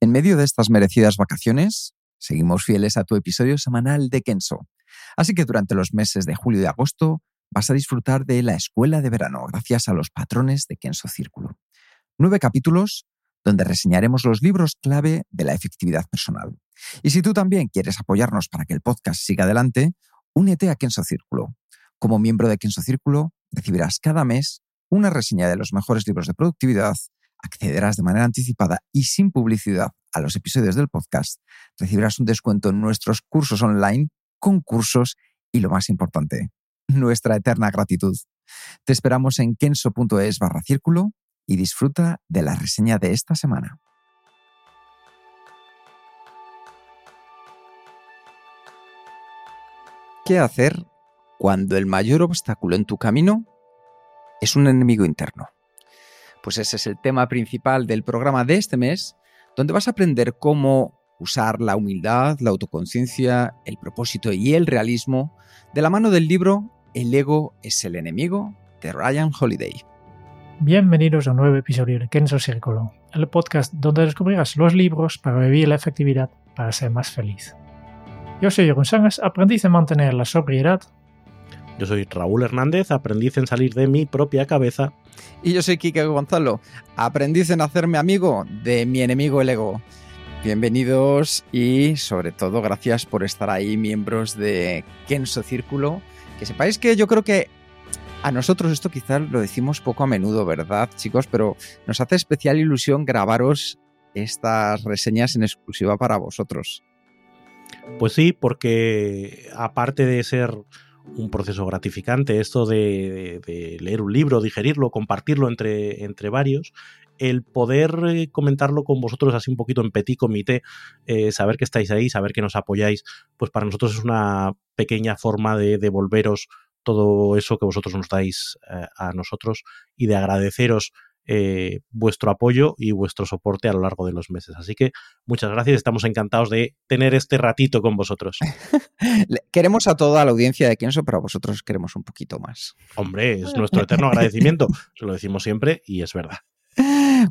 En medio de estas merecidas vacaciones, seguimos fieles a tu episodio semanal de Kenso. Así que durante los meses de julio y agosto vas a disfrutar de la escuela de verano gracias a los patrones de Kenso Círculo. Nueve capítulos donde reseñaremos los libros clave de la efectividad personal. Y si tú también quieres apoyarnos para que el podcast siga adelante, únete a Kenso Círculo. Como miembro de Kenso Círculo, recibirás cada mes una reseña de los mejores libros de productividad, accederás de manera anticipada y sin publicidad a los episodios del podcast, recibirás un descuento en nuestros cursos online, concursos y lo más importante, nuestra eterna gratitud. Te esperamos en kenso.es barra círculo y disfruta de la reseña de esta semana. ¿Qué hacer cuando el mayor obstáculo en tu camino es un enemigo interno? Pues ese es el tema principal del programa de este mes, donde vas a aprender cómo usar la humildad, la autoconciencia, el propósito y el realismo de la mano del libro El ego es el enemigo de Ryan Holiday. Bienvenidos a un nuevo episodio de Kenzo Círculo, el podcast donde descubrirás los libros para vivir la efectividad para ser más feliz. Yo soy Jeroen Sánchez, aprendiz en mantener la sobriedad. Yo soy Raúl Hernández, aprendiz en salir de mi propia cabeza. Y yo soy Kike Gonzalo, aprendiz en hacerme amigo de mi enemigo el ego. Bienvenidos y sobre todo gracias por estar ahí, miembros de Kenso Círculo. Que sepáis que yo creo que a nosotros esto quizás lo decimos poco a menudo, ¿verdad, chicos? Pero nos hace especial ilusión grabaros estas reseñas en exclusiva para vosotros. Pues sí, porque aparte de ser un proceso gratificante, esto de, leer un libro, digerirlo, compartirlo entre, entre varios, el poder eh, comentarlo con vosotros así un poquito en petit comité, eh, saber que estáis ahí, saber que nos apoyáis, pues para nosotros es una pequeña forma de devolveros todo eso que vosotros nos dais eh, a nosotros y de agradeceros eh, vuestro apoyo y vuestro soporte a lo largo de los meses. Así que muchas gracias, estamos encantados de tener este ratito con vosotros. queremos a toda la audiencia de Kenso, pero a vosotros queremos un poquito más. Hombre, es nuestro eterno agradecimiento, se lo decimos siempre y es verdad.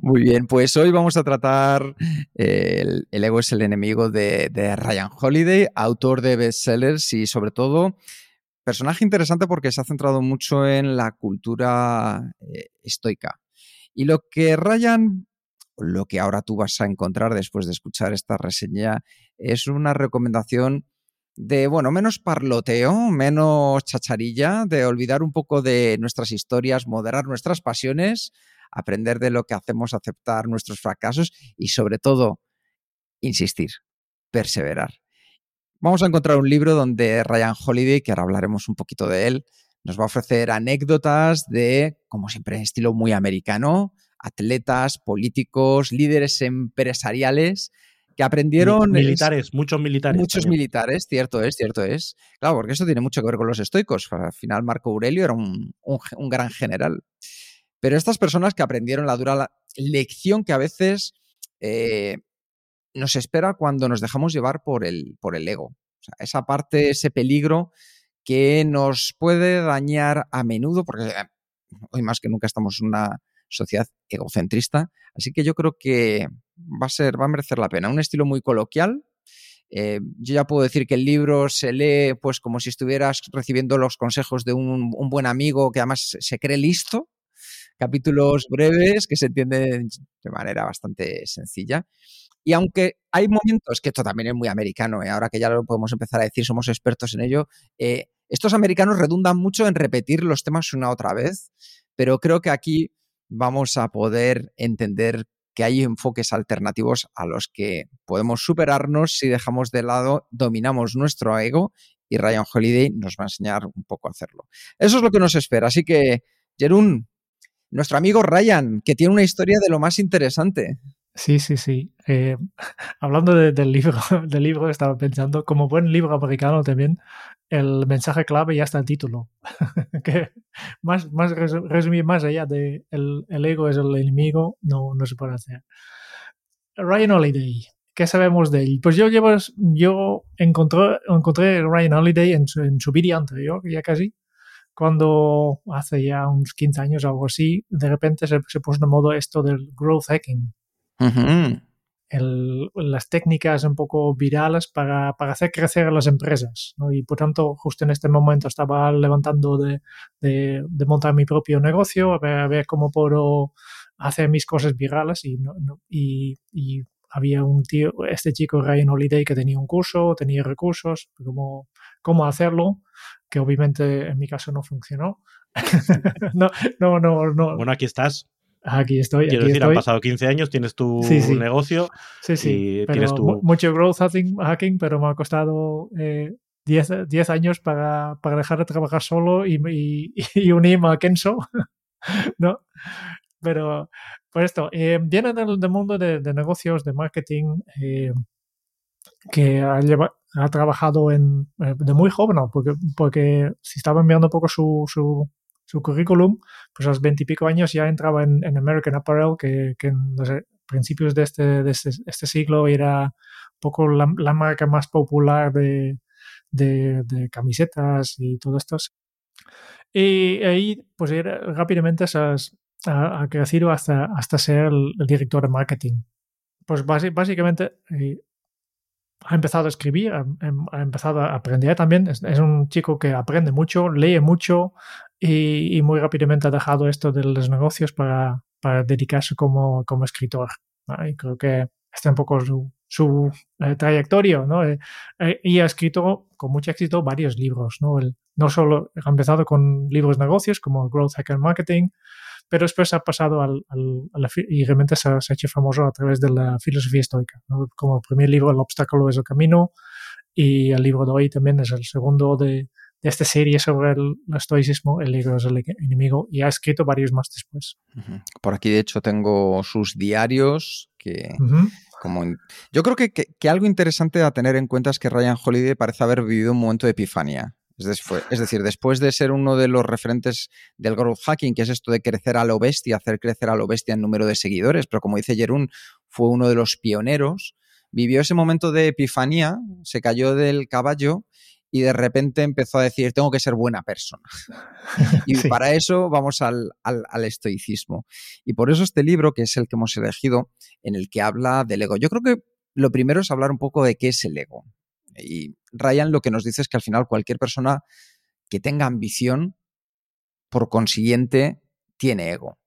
Muy bien, pues hoy vamos a tratar eh, el, el, ego es el enemigo de, de Ryan Holiday, autor de bestsellers y sobre todo personaje interesante porque se ha centrado mucho en la cultura eh, estoica. Y lo que Ryan, lo que ahora tú vas a encontrar después de escuchar esta reseña, es una recomendación de, bueno, menos parloteo, menos chacharilla, de olvidar un poco de nuestras historias, moderar nuestras pasiones, aprender de lo que hacemos, aceptar nuestros fracasos y sobre todo, insistir, perseverar. Vamos a encontrar un libro donde Ryan Holiday, que ahora hablaremos un poquito de él, nos va a ofrecer anécdotas de, como siempre, en estilo muy americano, atletas, políticos, líderes empresariales que aprendieron... Militares, muchos militares. Muchos también. militares, cierto es, cierto es. Claro, porque eso tiene mucho que ver con los estoicos. Al final Marco Aurelio era un, un, un gran general. Pero estas personas que aprendieron la dura lección que a veces eh, nos espera cuando nos dejamos llevar por el, por el ego. O sea, esa parte, ese peligro que nos puede dañar a menudo, porque hoy más que nunca estamos en una sociedad egocentrista. Así que yo creo que va a ser, va a merecer la pena. Un estilo muy coloquial. Eh, yo ya puedo decir que el libro se lee pues como si estuvieras recibiendo los consejos de un, un buen amigo que además se cree listo. Capítulos breves que se entienden de manera bastante sencilla. Y aunque hay momentos, que esto también es muy americano, ¿eh? ahora que ya lo podemos empezar a decir, somos expertos en ello, eh, estos americanos redundan mucho en repetir los temas una otra vez, pero creo que aquí vamos a poder entender que hay enfoques alternativos a los que podemos superarnos si dejamos de lado, dominamos nuestro ego y Ryan Holiday nos va a enseñar un poco a hacerlo. Eso es lo que nos espera. Así que, Jerún, nuestro amigo Ryan, que tiene una historia de lo más interesante. Sí, sí, sí. Eh, hablando de, del libro, del libro estaba pensando, como buen libro americano también, el mensaje clave ya está el título. que más, más resumir más allá de el, ego es el enemigo, no, no se puede hacer. Ryan Holiday, ¿qué sabemos de él? Pues yo llevo, yo encontré, encontré Ryan Holiday en su, en vídeo anterior, ya casi, cuando hace ya unos 15 años o algo así, de repente se, se puso de modo esto del growth hacking. Uh -huh. El, las técnicas un poco virales para, para, hacer crecer a las empresas. ¿no? Y por tanto, justo en este momento estaba levantando de, de, de montar mi propio negocio, a ver, a ver, cómo puedo hacer mis cosas virales. Y, no, no, y, y, había un tío, este chico Ryan Holiday, que tenía un curso, tenía recursos, cómo, cómo hacerlo, que obviamente en mi caso no funcionó. no, no, no, no. Bueno, aquí estás. Aquí estoy. Quiero aquí decir, estoy. han pasado 15 años, tienes tu Sí, sí. negocio Sí, sí. y tienes tu... mu- Mucho growth hacking, pero me ha costado eh, 10, 10 años para, para dejar de trabajar solo y, y, y unirme a Kenso. ¿no? Pero, por esto, eh, viene del, del mundo de, de negocios, de marketing, eh, que ha, lleva- ha trabajado en, eh, de muy joven, ¿no? porque, porque si estaba enviando un poco su, su, su currículum, pues a los veintipico años ya entraba en, American Apparel, que, que en los principios de este, de este, este siglo era un poco la, marca más popular de, de, camisetas y todo esto. Y ahí, pues era- rápidamente ha, crecido hasta, hasta ser el, el director de marketing. Pues básicamente eh, ha empezado a escribir, ha, ha empezado a aprender también. Es, un chico que aprende mucho, lee mucho y, muy rápidamente ha dejado esto de los negocios para, dedicarse como, como escritor. Y creo que este es un poco su, su eh, trayectoria, ¿no? Eh, eh, y ha escrito con mucho éxito varios libros, ¿no? El, no solo ha empezado con libros de negocios como Growth Hacker Marketing, pero después ha pasado al, al, a la, y realmente se ha, se ha, hecho famoso a través de la filosofía estoica. ¿no? Como el primer libro, El obstáculo es el camino, y el libro de hoy también es el segundo de, de esta serie sobre el, estoicismo, El ego es el enemigo, y ha escrito varios más después. Por aquí, de hecho, tengo sus diarios que... Uh -huh. Yo creo que, algo interesante a tener en cuenta es que Ryan Holiday parece haber vivido un momento de epifanía. Es decir, después de ser uno de los referentes del growth hacking, que es esto de crecer a lo bestia, hacer crecer a lo bestia en número de seguidores, pero como dice Jerún, fue uno de los pioneros, vivió ese momento de epifanía, se cayó del caballo y de repente empezó a decir, tengo que ser buena persona. y sí. para eso vamos al, al, al, estoicismo. Y por eso este libro, que es el que hemos elegido, en el que habla del ego. Yo creo que lo primero es hablar un poco de qué es el ego. Y Ryan lo que nos dice es que al final cualquier persona que tenga ambición, por consiguiente, tiene ego.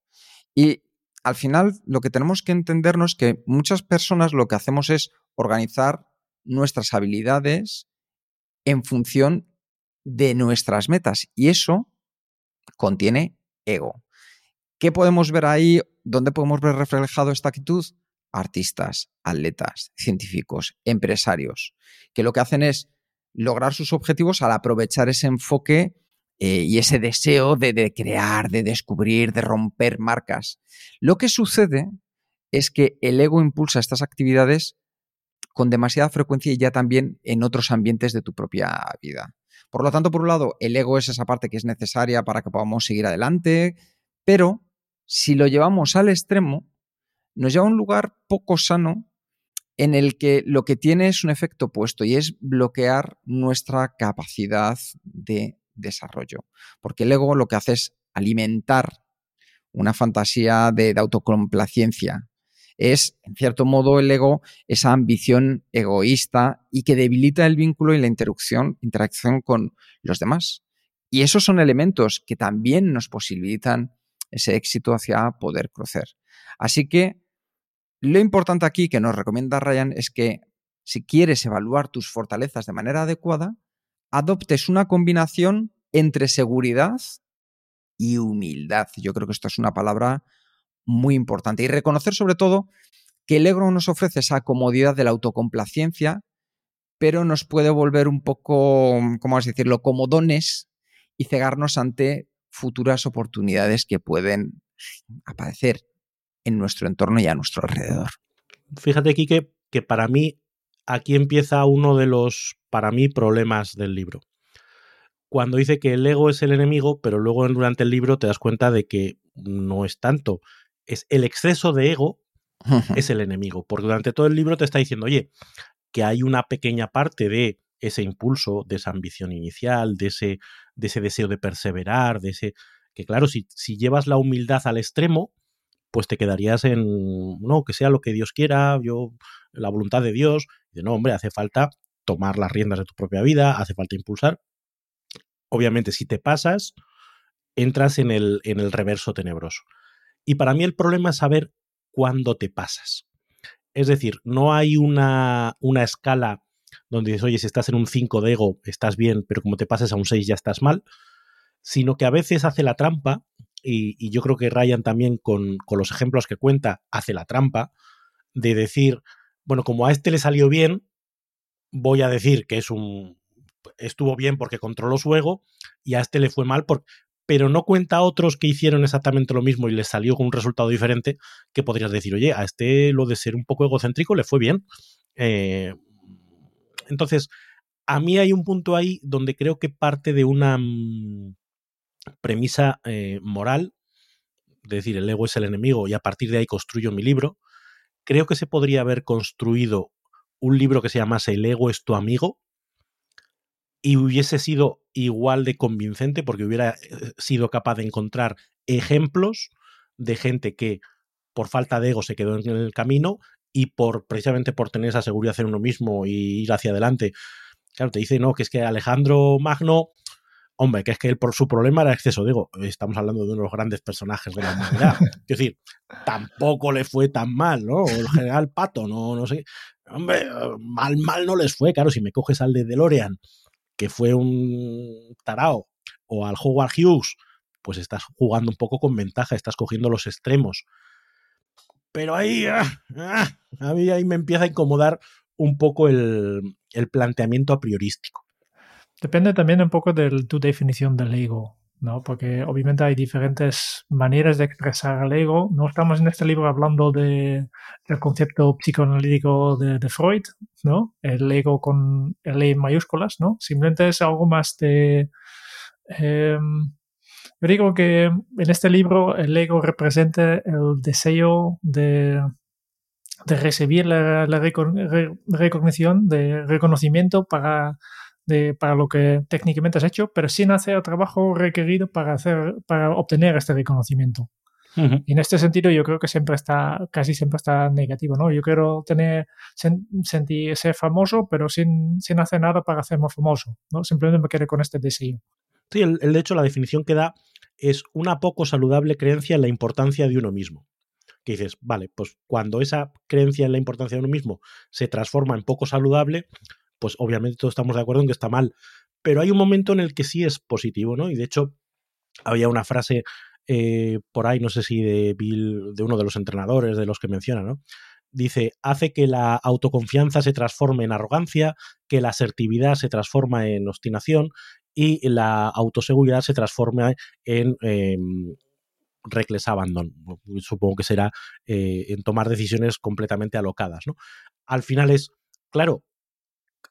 Y al final lo que tenemos que entendernos es que muchas personas lo que hacemos es organizar nuestras habilidades en función de nuestras metas. Y eso contiene ego. ¿Qué podemos ver ahí? ¿Dónde podemos ver reflejado esta actitud? Artistas, atletas, científicos, empresarios, que lo que hacen es lograr sus objetivos al aprovechar ese enfoque eh, y ese deseo de, de, crear, de descubrir, de romper marcas. Lo que sucede es que el ego impulsa estas actividades con demasiada frecuencia y ya también en otros ambientes de tu propia vida. Por lo tanto, por un lado, el ego es esa parte que es necesaria para que podamos seguir adelante, pero si lo llevamos al extremo, nos lleva a un lugar poco sano en el que lo que tiene es un efecto opuesto y es bloquear nuestra capacidad de desarrollo. Porque el ego lo que hace es alimentar una fantasía de, de autocomplacencia. Es, en cierto modo, el ego esa ambición egoísta y que debilita el vínculo y la interacción, interacción con los demás. Y esos son elementos que también nos posibilitan ese éxito hacia poder crecer. Así que lo importante aquí que nos recomienda Ryan es que si quieres evaluar tus fortalezas de manera adecuada, adoptes una combinación entre seguridad y humildad. Yo creo que esto es una palabra muy importante. Y reconocer sobre todo que el ego nos ofrece esa comodidad de la autocomplacencia, pero nos puede volver un poco, ¿cómo vas a decirlo?, comodones y cegarnos ante futuras oportunidades que pueden aparecer en nuestro entorno y a nuestro alrededor. Fíjate, Quique, que para mí aquí empieza uno de los, para mí, problemas del libro. Cuando dice que el ego es el enemigo, pero luego durante el libro te das cuenta de que no es tanto. Es el exceso de ego es el enemigo. Porque durante todo el libro te está diciendo, oye, que hay una pequeña parte de ese impulso, de esa ambición inicial, de ese, de ese deseo de perseverar, de ese. que claro, si, si llevas la humildad al extremo, pues te quedarías en, no, que sea lo que Dios quiera, yo, la voluntad de Dios. Y no, hombre, hace falta tomar las riendas de tu propia vida, hace falta impulsar. Obviamente, si te pasas, entras en el, en el reverso tenebroso. Y para mí el problema es saber cuándo te pasas. Es decir, no hay una, una escala donde dices, oye, si estás en un 5 de ego, estás bien, pero como te pases a un 6 ya estás mal, sino que a veces hace la trampa y, yo creo que Ryan también con, los ejemplos que cuenta hace la trampa de decir, bueno, como a este le salió bien, voy a decir que es un estuvo bien porque controló su ego y a este le fue mal por, pero no cuenta a otros que hicieron exactamente lo mismo y les salió con un resultado diferente que podrías decir, oye, a este lo de ser un poco egocéntrico le fue bien. Eh, entonces, a mí hay un punto ahí donde creo que parte de una mm, premisa eh, moral, de decir, el ego es el enemigo y a partir de ahí construyo mi libro, creo que se podría haber construido un libro que se llamase El ego es tu amigo y hubiese sido igual de convincente porque hubiera eh, sido capaz de encontrar ejemplos de gente que por falta de ego se quedó en el camino y por precisamente por tener esa seguridad en uno mismo y ir hacia adelante. Claro, te dice, no, que es que Alejandro Magno Hombre, que es que él por su problema era exceso. Digo, estamos hablando de uno de los grandes personajes de la humanidad. es decir, tampoco le fue tan mal, ¿no? El general Pato, no, no sé. Hombre, mal, mal no les fue. Claro, si me coges al de DeLorean, que fue un tarao, o al Howard Hughes, pues estás jugando un poco con ventaja, estás cogiendo los extremos. Pero ahí, ah, ah, ahí me empieza a incomodar un poco el, el planteamiento a priorístico. Depende también un poco de tu definición del ego, ¿no? Porque obviamente hay diferentes maneras de expresar el ego. No estamos en este libro hablando de, del concepto psicoanalítico de, Freud, ¿no? El ego con el E mayúsculas, ¿no? Simplemente es algo más de... Em, yo digo que en este libro el ego representa el deseo de, de recibir la, la recognición, de reconocimiento para para lo que técnicamente has hecho, pero sin hacer el trabajo requerido para, hacer, para obtener este reconocimiento. Y en este sentido yo creo que siempre está, casi siempre está negativo, ¿no? Yo quiero tener, sentir, ser famoso, pero sin, sin hacer nada para hacerme famoso, ¿no? Simplemente me quiero con este deseo. Sí, el, el, de hecho la definición que da es una poco saludable creencia en la importancia de uno mismo. Que dices, vale, pues cuando esa creencia en la importancia de uno mismo se transforma en poco saludable, pues obviamente todos estamos de acuerdo en que está mal. Pero hay un momento en el que sí es positivo, ¿no? Y de hecho, había una frase eh, por ahí, no sé si de Bill, de uno de los entrenadores, de los que menciona, ¿no? Dice, hace que la autoconfianza se transforme en arrogancia, que la asertividad se transforma en obstinación y la autoseguridad se transforma en eh, reckless abandon. Supongo que será eh, en tomar decisiones completamente alocadas, ¿no? Al final es, claro,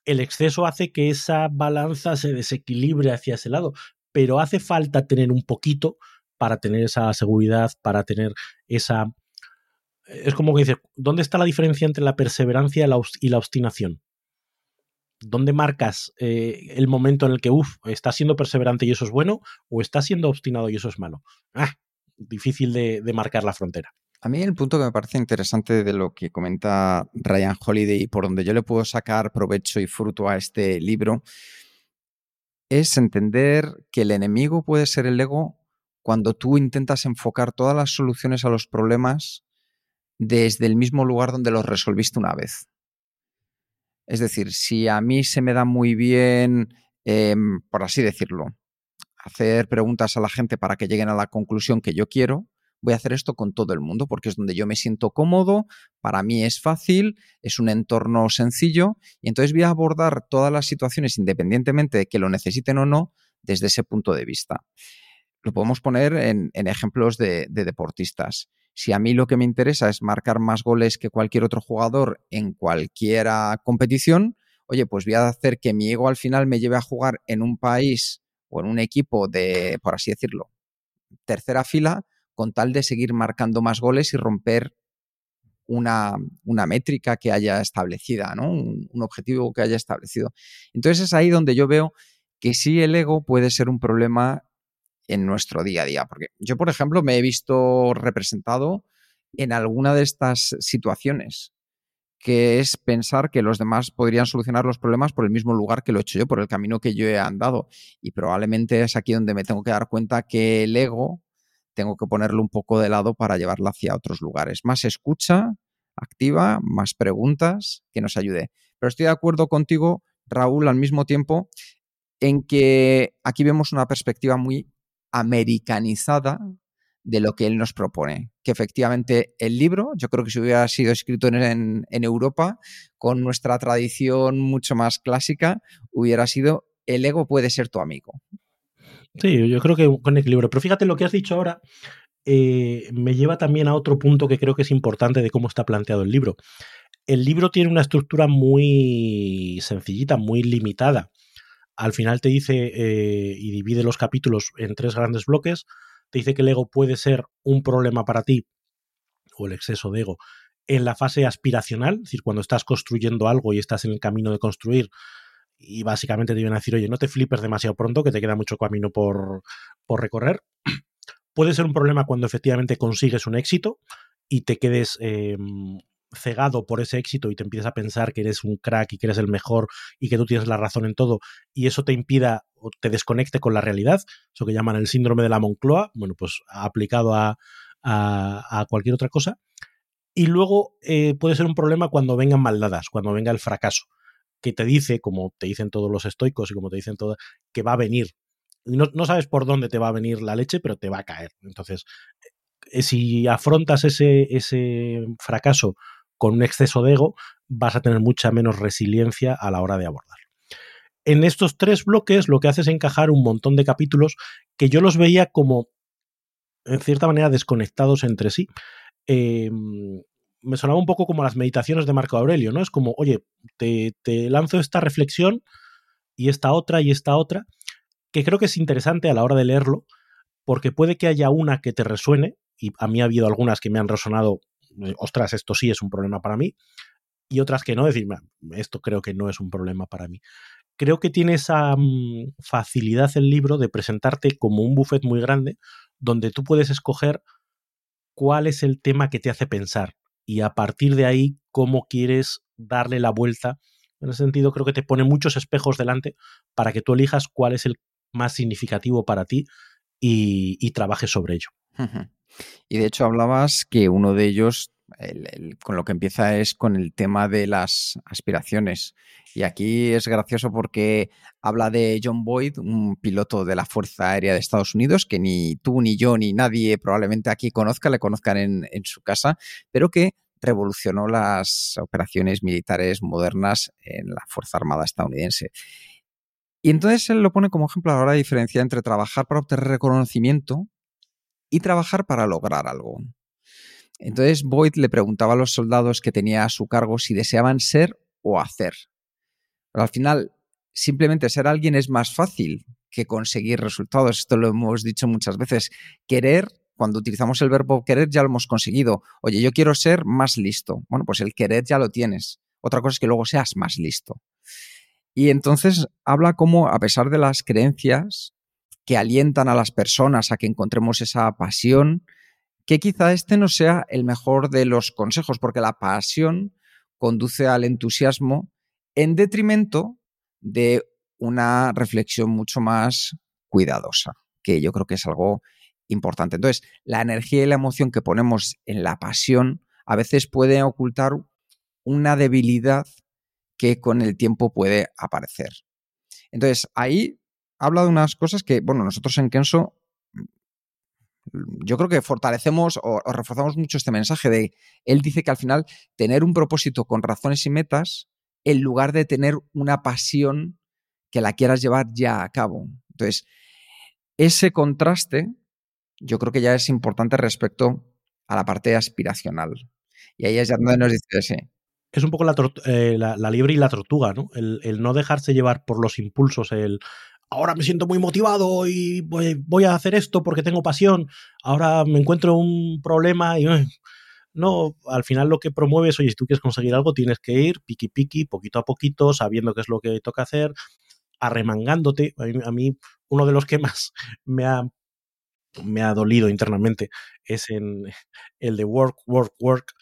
el exceso hace que esa balanza se desequilibre hacia ese lado, pero hace falta tener un poquito para tener esa seguridad, para tener esa... Es como que dices, ¿dónde está la diferencia entre la perseverancia y la obstinación? ¿Dónde marcas eh, el momento en el que, uff, estás siendo perseverante y eso es bueno, o estás siendo obstinado y eso es malo? Ah, difícil de marcar la frontera. A mí el punto que me parece interesante de lo que comenta Ryan Holiday y por donde yo le puedo sacar provecho y fruto a este libro es entender que el enemigo puede ser el ego cuando tú intentas enfocar todas las soluciones a los problemas desde el mismo lugar donde los resolviste una vez. Es decir, si a mí se me da muy bien, em, por así decirlo, hacer preguntas a la gente para que lleguen a la conclusión que yo quiero, voy a hacer esto con todo el mundo porque es donde yo me siento cómodo, para mí es fácil, es un entorno sencillo y entonces voy a abordar todas las situaciones independientemente de que lo necesiten o no desde ese punto de vista. lo podemos poner en, ejemplos de, deportistas. Si a mí lo que me interesa es marcar más goles que cualquier otro jugador en cualquier competición, oye, pues voy a hacer que mi ego al final me lleve a jugar en un país o en un equipo de, por así decirlo, tercera fila, con tal de seguir marcando más goles y romper una, métrica que haya establecida, ¿no? Un, un, objetivo que haya establecido. Entonces es ahí donde yo veo que sí el ego puede ser un problema en nuestro día a día. Porque yo, por ejemplo, me he visto representado en alguna de estas situaciones, que es pensar que los demás podrían solucionar los problemas por el mismo lugar que lo he hecho yo, por el camino que yo he andado. Y probablemente es aquí donde me tengo que dar cuenta que el ego tengo que ponerlo un poco de lado para llevarlo hacia otros lugares. Más escucha activa, más preguntas que nos ayude. Pero estoy de acuerdo contigo, Raúl, al mismo tiempo, en que aquí vemos una perspectiva muy americanizada de lo que él nos propone. Que efectivamente el libro, yo creo que si hubiera sido escrito en, Europa, con nuestra tradición mucho más clásica, hubiera sido el ego puede ser tu amigo. Sí, yo creo que con equilibrio. Pero fíjate lo que has dicho ahora, eh, me lleva también a otro punto que creo que es importante de cómo está planteado el libro. El libro tiene una estructura muy sencillita, muy limitada al final te dice eh, y divide los capítulos en tres grandes bloques. Te dice que el ego puede ser un problema para ti, o el exceso de ego, en la fase aspiracional, es decir, cuando estás construyendo algo y estás en el camino de construir, y básicamente te vienen a decir, oye, no te flipes demasiado pronto, que te queda mucho camino por, por recorrer. Puede ser un problema cuando efectivamente consigues un éxito y te quedes em, cegado por ese éxito y te empiezas a pensar que eres un crack y que eres el mejor y que tú tienes la razón en todo y eso te impida o te desconecte con la realidad, eso que llaman el síndrome de la Moncloa, bueno, pues aplicado a, a, cualquier otra cosa. Y luego eh, puede ser un problema cuando vengan maldadas, cuando venga el fracaso, que te dice, como te dicen todos los estoicos y como te dicen todos, que va a venir. No, no sabes por dónde te va a venir la leche, pero te va a caer. Entonces, eh, si afrontas ese, ese fracaso con un exceso de ego, vas a tener mucha menos resiliencia a la hora de abordarlo. En estos tres bloques lo que hace es encajar un montón de capítulos que yo los veía como, en cierta manera, desconectados entre sí. Em, me sonaba un poco como las meditaciones de Marco Aurelio, ¿no? Es como, oye, te, te lanzo esta reflexión y esta otra y esta otra, que creo que es interesante a la hora de leerlo, porque puede que haya una que te resuene, y a mí ha habido algunas que me han resonado ostras, esto sí es un problema para mí, y otras que no, decir, esto creo que no es un problema para mí. Creo que tiene esa mm, facilidad el libro de presentarte como un buffet muy grande, donde tú puedes escoger cuál es el tema que te hace pensar y a partir de ahí cómo quieres darle la vuelta. En ese sentido, creo que te pone muchos espejos delante para que tú elijas cuál es el más significativo para ti y, trabajes sobre ello. Y de hecho hablabas que uno de ellos, con lo que empieza es con el tema de las aspiraciones. Y aquí es gracioso porque habla de John Boyd, un piloto de la Fuerza Aérea de Estados Unidos, que ni tú, ni yo, ni nadie probablemente aquí conozca, le conozcan en, su casa, pero que revolucionó las operaciones militares modernas en la Fuerza Armada estadounidense. Y entonces él lo pone como ejemplo a la hora de entre trabajar para obtener reconocimiento y trabajar para lograr algo. Entonces Boyd le preguntaba a los soldados que tenía a su cargo si deseaban ser o hacer. Pero al final, simplemente ser alguien es más fácil que conseguir resultados. Esto lo hemos dicho muchas veces. Querer, cuando utilizamos el verbo querer, ya lo hemos conseguido. Oye, yo quiero ser más listo. Bueno, pues el querer ya lo tienes. Otra cosa es que luego seas más listo. Y entonces habla como, a pesar de las creencias que alientan a las personas a que encontremos esa pasión, que quizá este no sea el mejor de los consejos, porque la pasión conduce al entusiasmo en detrimento de una reflexión mucho más cuidadosa, que yo creo que es algo importante. Entonces, la energía y la emoción que ponemos en la pasión a veces puede ocultar una debilidad que con el tiempo puede aparecer. Entonces, ahí habla de unas cosas que, bueno, nosotros en Kenso yo creo que fortalecemos o, reforzamos mucho este mensaje de, él dice que al final tener un propósito con razones y metas, en lugar de tener una pasión que la quieras llevar ya a cabo. Entonces, ese contraste yo creo que ya es importante respecto a la parte aspiracional. Y ahí es ya donde nos dice, sí. Es un poco la, eh, la, la, liebre y la tortuga, ¿no? El, el, no dejarse llevar por los impulsos, el ahora me siento muy motivado y voy, a hacer esto porque tengo pasión, ahora me encuentro un problema y... No, al final lo que promueves, oye, si tú quieres conseguir algo, tienes que ir piqui piqui, poquito a poquito, sabiendo qué es lo que toca hacer, arremangándote. A mí, a mí uno de los que más me ha me ha dolido internamente es en el de work, work, work.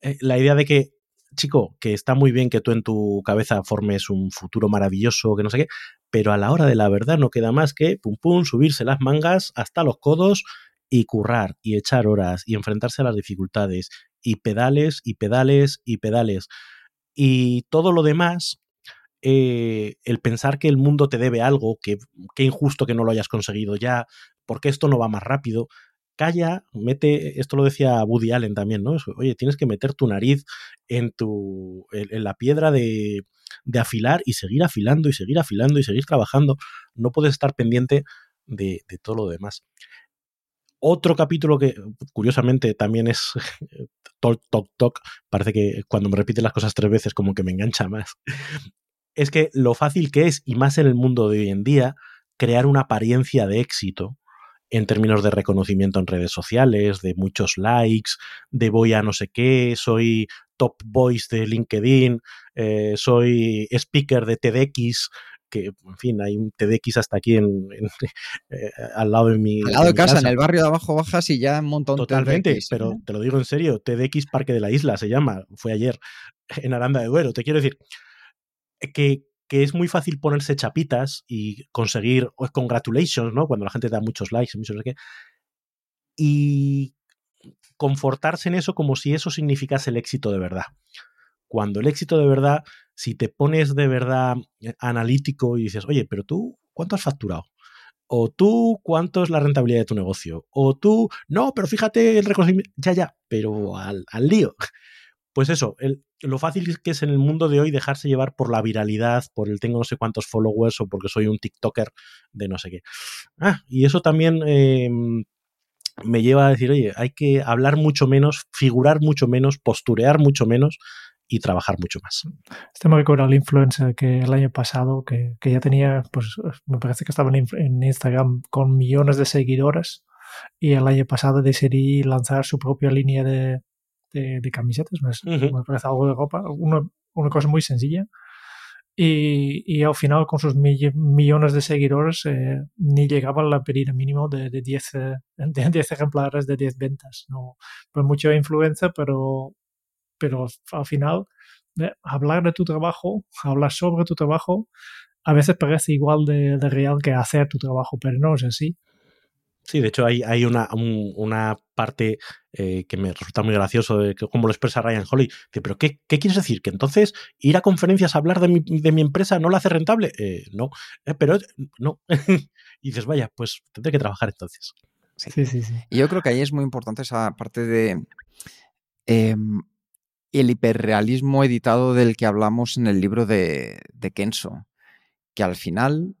Eh, la idea de que, chico, que está muy bien que tú en tu cabeza formes un futuro maravilloso, que no sé qué, pero a la hora de la verdad no queda más que, pum, pum, subirse las mangas hasta los codos y currar y echar horas y enfrentarse a las dificultades y pedales y pedales y pedales. Y todo lo demás eh, el pensar que el mundo te debe algo, que qué injusto que no lo hayas conseguido ya, porque esto no va más rápido. Calla, mete, esto lo decía Woody Allen también, ¿no? Oye, tienes que meter tu nariz en tu. en, la piedra de, de, afilar y seguir afilando y seguir afilando y seguir trabajando. No puedes estar pendiente de, de todo lo demás. Otro capítulo que, curiosamente, también es talk, talk, talk. Parece que cuando me repite las cosas tres veces, como que me engancha más es que lo fácil que es, y más en el mundo de hoy en día, crear una apariencia de éxito en términos de reconocimiento en redes sociales, de muchos likes, de voy a no sé qué, soy top voice de LinkedIn, eh, soy speaker de TEDx, que, en fin, hay un TEDx hasta aquí en, en eh, al lado de mi. Al lado de, casa, casa, en el barrio de abajo bajas y ya un montón de Totalmente, pero ¿eh? te lo digo en serio, TEDx Parque de la Isla se llama, fue ayer en Aranda de Duero. Te quiero decir, que, que es muy fácil ponerse chapitas y conseguir congratulations, ¿no? Cuando la gente da muchos likes y muchos de qué. Y confortarse en eso como si eso significase el éxito de verdad. Cuando el éxito de verdad, si te pones de verdad eh, analítico y dices, oye, pero tú, ¿cuánto has facturado? O tú, ¿cuánto es la rentabilidad de tu negocio? O tú, no, pero fíjate el reconocimiento. Ya, ya, pero al, al lío pues eso, el, lo fácil que es en el mundo de hoy dejarse llevar por la viralidad, por el tengo no sé cuántos followers o porque soy un TikToker de no sé qué. Ah, y eso también eh, me lleva a decir, oye, hay que hablar mucho menos, figurar mucho menos, posturear mucho menos y trabajar mucho más. Este me recuerda al influencer que el año pasado, que, que ya tenía, pues me parece que estaba en, en Instagram con millones de seguidores y el año pasado decidí lanzar su propia línea de, de, de camisetas, me, uh -huh. me, parece algo de ropa, una, una cosa muy sencilla. Y, y, al final con sus mill millones de seguidores eh, ni llegaba al pedido mínimo de, de, 10, de 10 ejemplares de 10 ventas. No, pues mucha influencia, pero, pero al final de hablar de tu trabajo, hablar sobre tu trabajo, a veces parece igual de, de real que hacer tu trabajo, pero no es así. Sí, de hecho hay, hay una, un, una parte eh, que me resulta muy gracioso de que, cómo lo expresa Ryan Holly. Dice, ¿pero qué, qué, quieres decir? ¿Que entonces ir a conferencias a hablar de mi, de mi empresa no la hace rentable? Eh, no, eh, pero no. y dices, vaya, pues tendré que trabajar entonces. Sí. Sí, sí, sí. Y yo creo que ahí es muy importante esa parte de eh, el hiperrealismo editado del que hablamos en el libro de, de Kenso. Que al final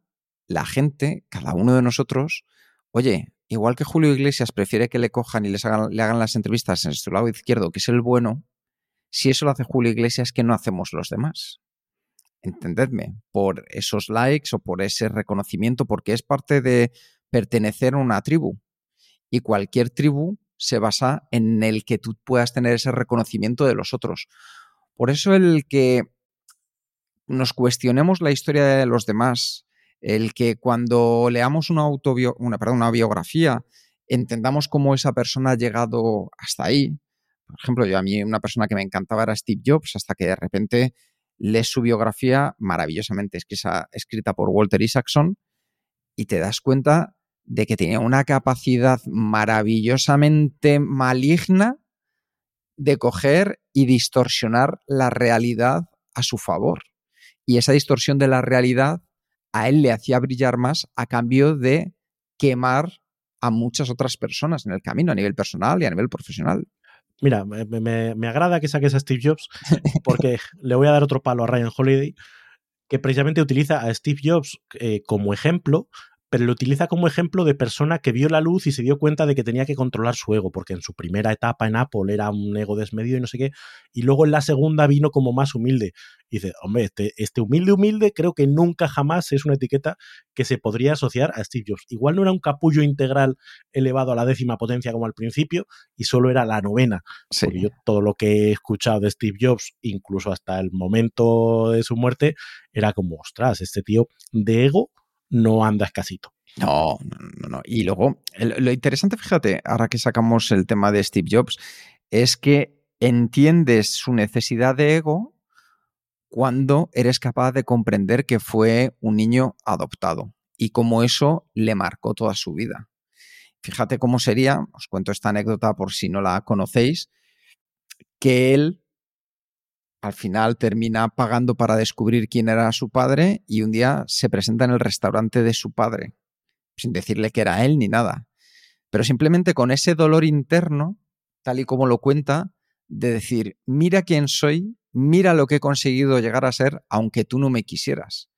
la gente, cada uno de nosotros, oye, igual que Julio Iglesias prefiere que le cojan y les hagan, le hagan las entrevistas en su lado izquierdo, que es el bueno, si eso lo hace Julio Iglesias, ¿qué no hacemos los demás? Entendedme, por esos likes o por ese reconocimiento, porque es parte de pertenecer a una tribu. Y cualquier tribu se basa en el que tú puedas tener ese reconocimiento de los otros. Por eso el que nos cuestionemos la historia de los demás, el que cuando leamos una, autobio, una, una biografía entendamos cómo esa persona ha llegado hasta ahí. Por ejemplo, yo a mí una persona que me encantaba era Steve Jobs, hasta que de repente lees su biografía maravillosamente escrita, escrita por Walter Isaacson y te das cuenta de que tenía una capacidad maravillosamente maligna de coger y distorsionar la realidad a su favor. Y esa distorsión de la realidad a él le hacía brillar más a cambio de quemar a muchas otras personas en el camino, a nivel personal y a nivel profesional. Mira, me, me, me agrada que saques a Steve Jobs porque le voy a dar otro palo a Ryan Holiday, que precisamente utiliza a Steve Jobs eh, como ejemplo pero lo utiliza como ejemplo de persona que vio la luz y se dio cuenta de que tenía que controlar su ego, porque en su primera etapa en Apple era un ego desmedido y no sé qué, y luego en la segunda vino como más humilde. Y dice, hombre, este, este humilde, humilde, creo que nunca jamás es una etiqueta que se podría asociar a Steve Jobs. Igual no era un capullo integral elevado a la décima potencia como al principio, y solo era la novena. Porque yo todo lo que he escuchado de Steve Jobs, incluso hasta el momento de su muerte, era como, ostras, este tío de ego no anda escasito. No, no, no. Y luego, lo interesante, fíjate, ahora que sacamos el tema de Steve Jobs, es que entiendes su necesidad de ego cuando eres capaz de comprender que fue un niño adoptado y cómo eso le marcó toda su vida. Fíjate cómo sería, os cuento esta anécdota por si no la conocéis, que él al final termina pagando para descubrir quién era su padre y un día se presenta en el restaurante de su padre, sin decirle que era él ni nada. Pero simplemente con ese dolor interno, tal y como lo cuenta, de decir, mira quién soy, mira lo que he conseguido llegar a ser, aunque tú no me quisieras.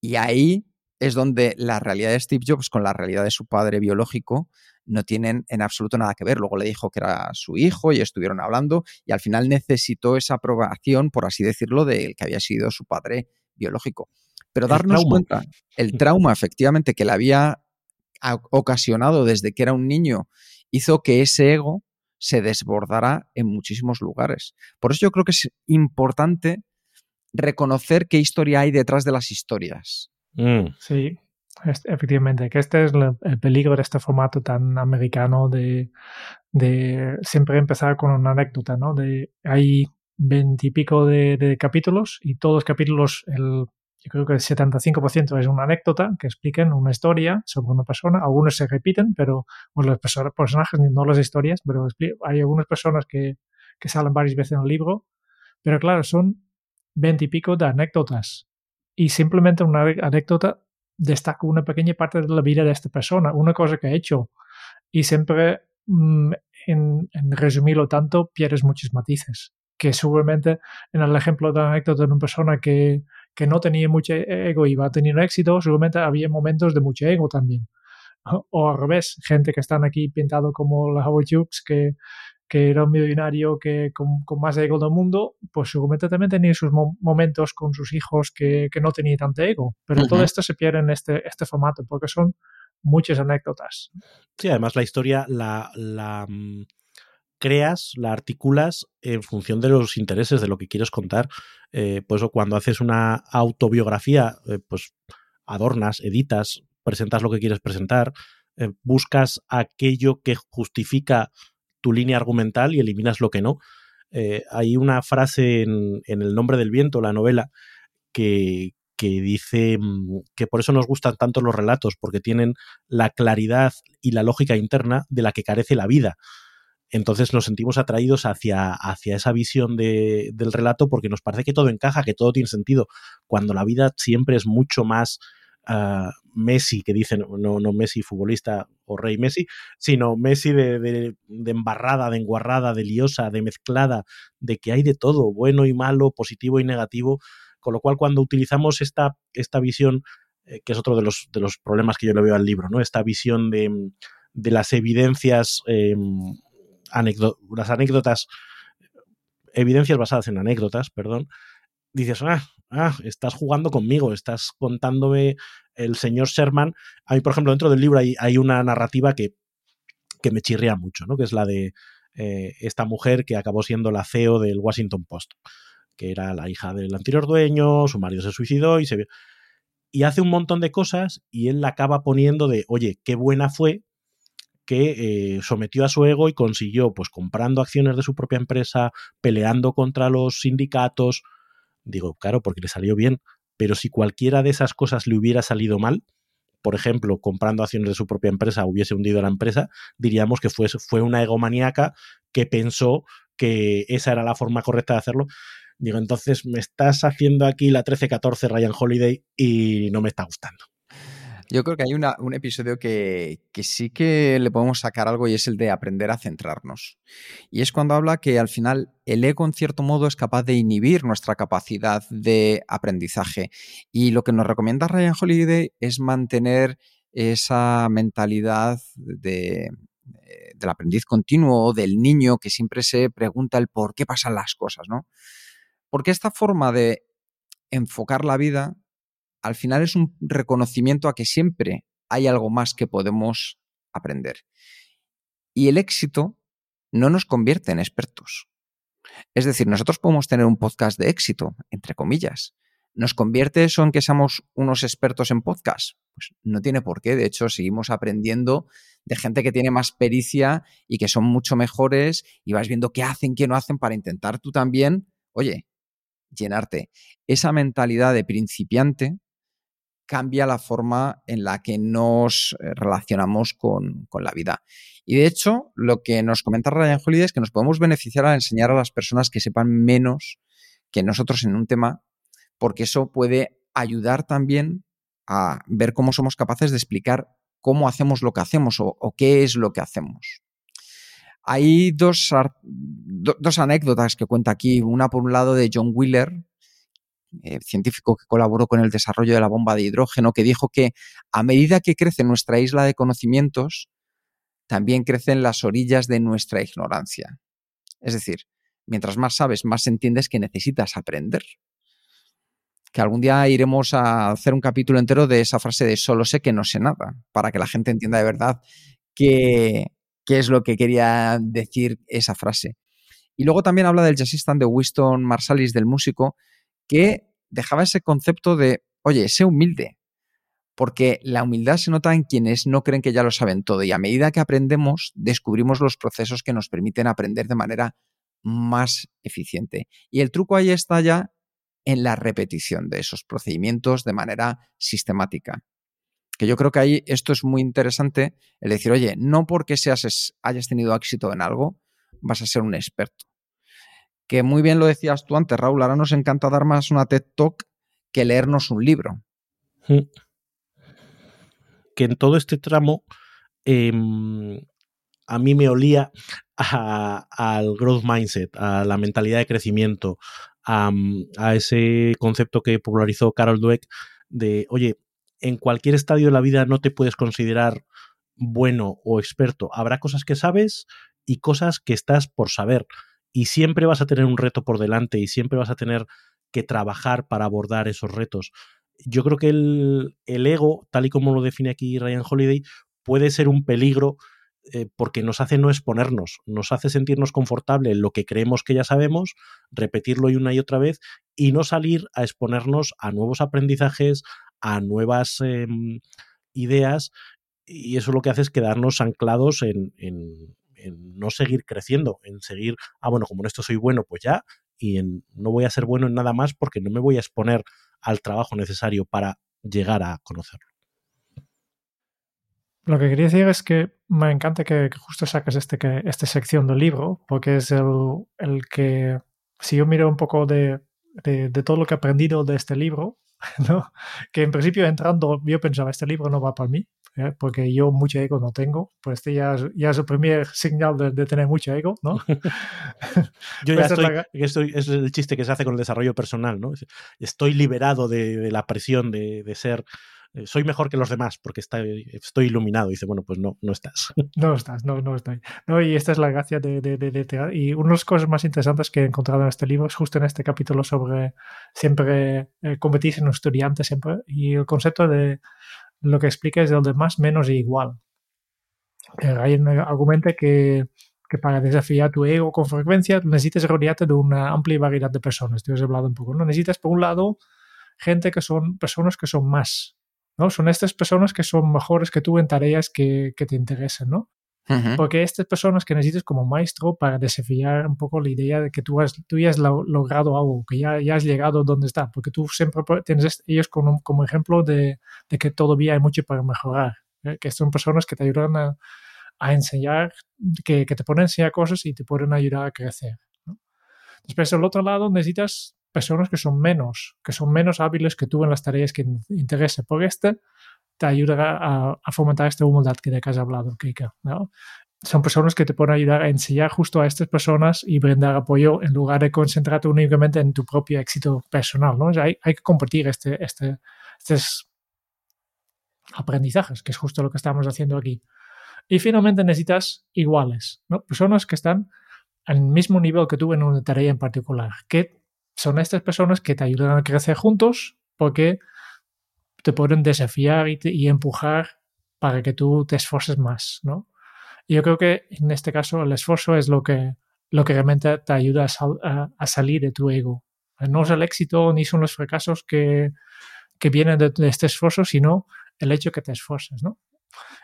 Y ahí es donde la realidad de Steve Jobs con la realidad de su padre biológico no tienen en absoluto nada que ver. Luego le dijo que era su hijo y estuvieron hablando y al final necesitó esa aprobación, por así decirlo, del que había sido su padre biológico. Pero darnos cuenta, el trauma efectivamente que le había ocasionado desde que era un niño hizo que ese ego se desbordara en muchísimos lugares. Por eso yo creo que es importante reconocer qué historia hay detrás de las historias. Mm. Sí, efectivamente, que este es el peligro de este formato tan americano de, siempre empezar con una anécdota, ¿no? De hay veintipico de, de, capítulos y todos los capítulos, el, yo creo que el 75% es una anécdota que expliquen una historia sobre una persona. Algunos se repiten, pero los personajes, no las historias, pero hay algunas personas que, que salen varias veces en el libro. Pero claro, son veintipico de anécdotas. Y simplemente una anécdota destaco una pequeña parte de la vida de esta persona, una cosa que ha hecho. Y siempre, mm, en, resumirlo tanto, pierdes muchos matices. Que seguramente en el ejemplo de anécdota de una persona que, que no tenía mucho ego y va tener éxito, seguramente había momentos de mucho ego también. O al revés, gente que están aquí pintado como la Howard Hughes, que que era un millonario que con, más ego del mundo, pues seguramente también tenía sus momentos con sus hijos que, no tenía tanto ego. Pero todo esto se pierde en este, este formato porque son muchas anécdotas. Sí, además la historia la, la mm, creas, la articulas en función de los intereses, de lo que quieres contar. Eh, pues cuando haces una autobiografía, eh, pues adornas, editas, presentas lo que quieres presentar, eh, buscas aquello que justifica tu línea argumental y eliminas lo que no. Eh, hay una frase en, El nombre del viento, la novela, que, que dice mm, que por eso nos gustan tanto los relatos, porque tienen la claridad y la lógica interna de la que carece la vida. Entonces nos sentimos atraídos hacia, hacia esa visión de, del relato porque nos parece que todo encaja, que todo tiene sentido, cuando la vida siempre es mucho más Messi, que dicen, no, no Messi futbolista o rey Messi, sino Messi de, de, embarrada, de enguarrada, de liosa, de mezclada, de que hay de todo, bueno y malo, positivo y negativo, con lo cual cuando utilizamos esta, esta visión, eh, que es otro de los, de los problemas que yo le veo al libro, ¿no? esta visión de, de las evidencias, em, las anécdotas, evidencias basadas en anécdotas, perdón, dices, ah, ah, estás jugando conmigo, estás contándome el señor Sherman. A mí, por ejemplo, dentro del libro hay, una narrativa que, que, me chirría mucho, ¿no? Que es la de eh, esta mujer que acabó siendo la CEO del Washington Post, que era la hija del anterior dueño, su marido se suicidó y se y hace un montón de cosas y él la acaba poniendo de, oye, qué buena fue que eh, sometió a su ego y consiguió, pues comprando acciones de su propia empresa, peleando contra los sindicatos, Digo, claro, porque le salió bien, pero si cualquiera de esas cosas le hubiera salido mal, por ejemplo, comprando acciones de su propia empresa, hubiese hundido la empresa, diríamos que fue, fue una egomaníaca que pensó que esa era la forma correcta de hacerlo. Digo, entonces me estás haciendo aquí la 13-14 Ryan Holiday y no me está gustando. Yo creo que hay un episodio que, sí que le podemos sacar algo y es el de aprender a centrarnos. Y es cuando habla que al final el ego en cierto modo es capaz de inhibir nuestra capacidad de aprendizaje. Y lo que nos recomienda Ryan Holiday es mantener esa mentalidad de, del aprendiz continuo, del niño que siempre se pregunta el por qué pasan las cosas, ¿no? Porque esta forma de enfocar la vida al final es un reconocimiento a que siempre hay algo más que podemos aprender. Y el éxito no nos convierte en expertos. Es decir, nosotros podemos tener un podcast de éxito, entre comillas. ¿Nos convierte eso en que seamos unos expertos en podcast? Pues no tiene por qué. De hecho, seguimos aprendiendo de gente que tiene más pericia y que son mucho mejores y vas viendo qué hacen, qué no hacen para intentar tú también, oye, llenarte. Esa mentalidad de principiante cambia la forma en la que nos eh, relacionamos con, con, la vida. Y de hecho, lo que nos comenta Ryan Holiday es que nos podemos beneficiar al enseñar a las personas que sepan menos que nosotros en un tema, porque eso puede ayudar también a ver cómo somos capaces de explicar cómo hacemos lo que hacemos o, qué es lo que hacemos. Hay dos, dos anécdotas que cuenta aquí. Una por un lado de John Wheeler, eh, científico que colaboró con el desarrollo de la bomba de hidrógeno, que dijo que a medida que crece nuestra isla de conocimientos, también crecen las orillas de nuestra ignorancia. Es decir, mientras más sabes, más entiendes que necesitas aprender. Que algún día iremos a hacer un capítulo entero de esa frase de solo sé que no sé nada, para que la gente entienda de verdad qué, qué es lo que quería decir esa frase. Y luego también habla del jazzista de Winston Marsalis, del músico, que dejaba ese concepto de, oye, sé humilde, porque la humildad se nota en quienes no creen que ya lo saben todo y a medida que aprendemos descubrimos los procesos que nos permiten aprender de manera más eficiente. Y el truco ahí está ya en la repetición de esos procedimientos de manera sistemática. Que yo creo que ahí esto es muy interesante, el decir, oye, no porque seas, hayas tenido éxito en algo, vas a ser un experto que muy bien lo decías tú antes, Raúl, ahora nos encanta dar más una TED Talk que leernos un libro. Mm. Que en todo este tramo em, a mí me olía al growth mindset, a la mentalidad de crecimiento, a, a, ese concepto que popularizó Carol Dweck de, oye, en cualquier estadio de la vida no te puedes considerar bueno o experto. Habrá cosas que sabes y cosas que estás por saber y siempre vas a tener un reto por delante y siempre vas a tener que trabajar para abordar esos retos. Yo creo que el, ego, tal y como lo define aquí Ryan Holiday, puede ser un peligro eh, porque nos hace no exponernos, nos hace sentirnos confortable en lo que creemos que ya sabemos, repetirlo una y otra vez y no salir a exponernos a nuevos aprendizajes, a nuevas em, ideas y eso lo que hace es quedarnos anclados en no seguir creciendo, en seguir, ah, bueno, como en esto soy bueno, pues ya, y en no voy a ser bueno en nada más porque no me voy a exponer al trabajo necesario para llegar a conocerlo. Lo que quería decir es que me encanta que, justo saques este, que, esta sección del libro, porque es el, el que, si yo miro un poco de, de, de, todo lo que he aprendido de este libro, ¿no? que en principio entrando yo pensaba, este libro no va para mí, ¿eh? porque yo mucho ego no tengo, pues este ya, ya es el primer señal de, de tener mucho ego, ¿no? yo ya estoy, la... estoy, es el chiste que se hace con el desarrollo personal, ¿no? Estoy liberado de, de la presión de, de ser eh, soy mejor que los demás porque está, estoy iluminado. Y dice, bueno, pues no, no estás. No estás, no, no estoy. No, y esta es la gracia de, de, de, de, Y una de las cosas más interesantes que he encontrado en este libro es justo en este capítulo sobre siempre eh, convertirse en un estudiante siempre. Y el concepto de lo que explica es el de más, menos e igual. Hay un argumento que, que para desafiar tu ego con frecuencia necesitas rodearte de una amplia variedad de personas. Te he hablado un poco. ¿no? Necesitas, por un lado, gente que son personas que son más. ¿no? Son estas personas que son mejores que tú en tareas que, que te interesen, ¿no? Uh -huh. Porque estas personas que necesitas como maestro para desafiar un poco la idea de que tú, has, tú ya has logrado algo, que ya, ya has llegado donde está, porque tú siempre tienes ellos como, como ejemplo de, de, que todavía hay mucho para mejorar, ¿eh? que son personas que te ayudan a, a enseñar, que, que, te pueden enseñar cosas y te pueden ayudar a crecer. Después, al otro lado, necesitas personas que son menos, que son menos hábiles que tú en las tareas que interesen. Por este te ayudará a, a, fomentar esta humildad que de que has hablado, Kika. ¿no? Son personas que te pueden ayudar a enseñar justo a estas personas y brindar apoyo en lugar de concentrarte únicamente en tu propio éxito personal. ¿no? O sea, hay, hay, que compartir este, este, estos aprendizajes, que es justo lo que estamos haciendo aquí. Y finalmente necesitas iguales, ¿no? Personas que están al mismo nivel que tú en una tarea en particular, que son estas personas que te ayudan a crecer juntos porque te pueden desafiar y, empujar para que tú te esfuerces más, ¿no? Y yo creo que en este caso el esfuerzo es lo que, lo que realmente te ayuda a, salir de tu ego. No es el éxito ni son los fracasos que, que vienen de, de, este esfuerzo, sino el hecho que te esfuerces, ¿no?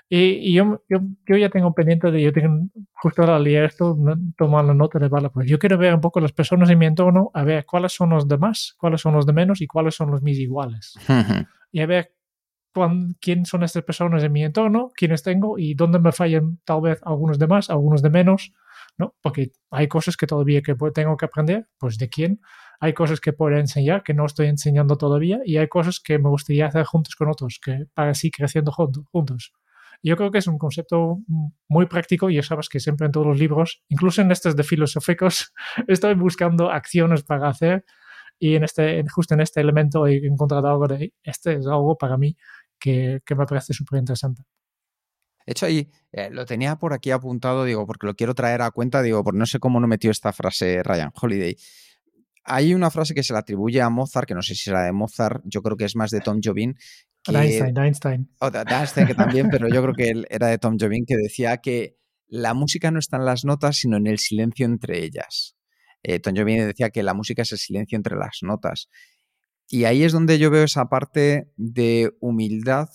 Y, yo, yo, yo, ya tengo pendiente de, yo tengo justo al leer esto, tomando nota de, vale, pues yo quiero ver un poco las personas en mi entorno, a ver cuáles son los demás, cuáles son los de menos y cuáles son los mis iguales. y a ver quién son estas personas en mi entorno, quiénes tengo y dónde me fallan tal vez algunos de más, algunos de menos, ¿no? Porque hay cosas que todavía que tengo que aprender, pues de quién. Hay cosas que puedo enseñar que no estoy enseñando todavía y hay cosas que me gustaría hacer juntos con otros, que para así creciendo juntos. Yo creo que es un concepto muy práctico y ya sabes que siempre en todos los libros, incluso en estos de filosóficos, estoy buscando acciones para hacer y en este, justo en este elemento he encontrado algo de, este es algo para mí que, que me parece súper interesante. De hecho, ahí eh, lo tenía por aquí apuntado, digo, porque lo quiero traer a cuenta, digo, porque no sé cómo no metió esta frase Ryan Holiday. Hay una frase que se le atribuye a Mozart, que no sé si será de Mozart, yo creo que es más de Tom Jobin, Einstein, Einstein. O de Einstein, que también, pero yo creo que él era de Tom Jobin, que decía que la música no está en las notas, sino en el silencio entre ellas. Eh, Tom Jobin decía que la música es el silencio entre las notas. Y ahí es donde yo veo esa parte de humildad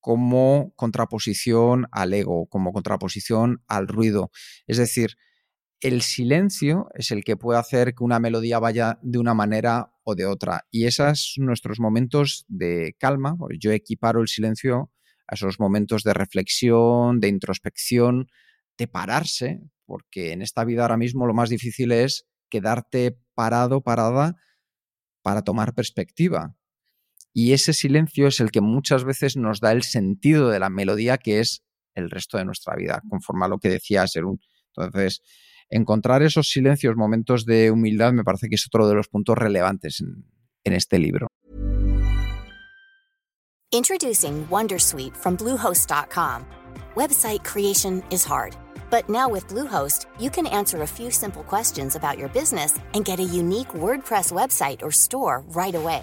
como contraposición al ego, como contraposición al ruido. Es decir, el silencio es el que puede hacer que una melodía vaya de una manera o de otra. Y esos son nuestros momentos de calma. Yo equiparo el silencio a esos momentos de reflexión, de introspección, de pararse, porque en esta vida ahora mismo lo más difícil es quedarte parado, parada, para tomar perspectiva. Y ese silencio es el que muchas veces nos da el sentido de la melodía que es el resto de nuestra vida, conforme a lo que decía Serún. Entonces, encontrar esos silencios, momentos de humildad, me parece que es otro de los puntos relevantes en, en este libro. Introducing Wondersuite from Bluehost.com. Website creation is hard, but now with Bluehost, you can answer a few simple questions about your business and get a unique WordPress website or store right away.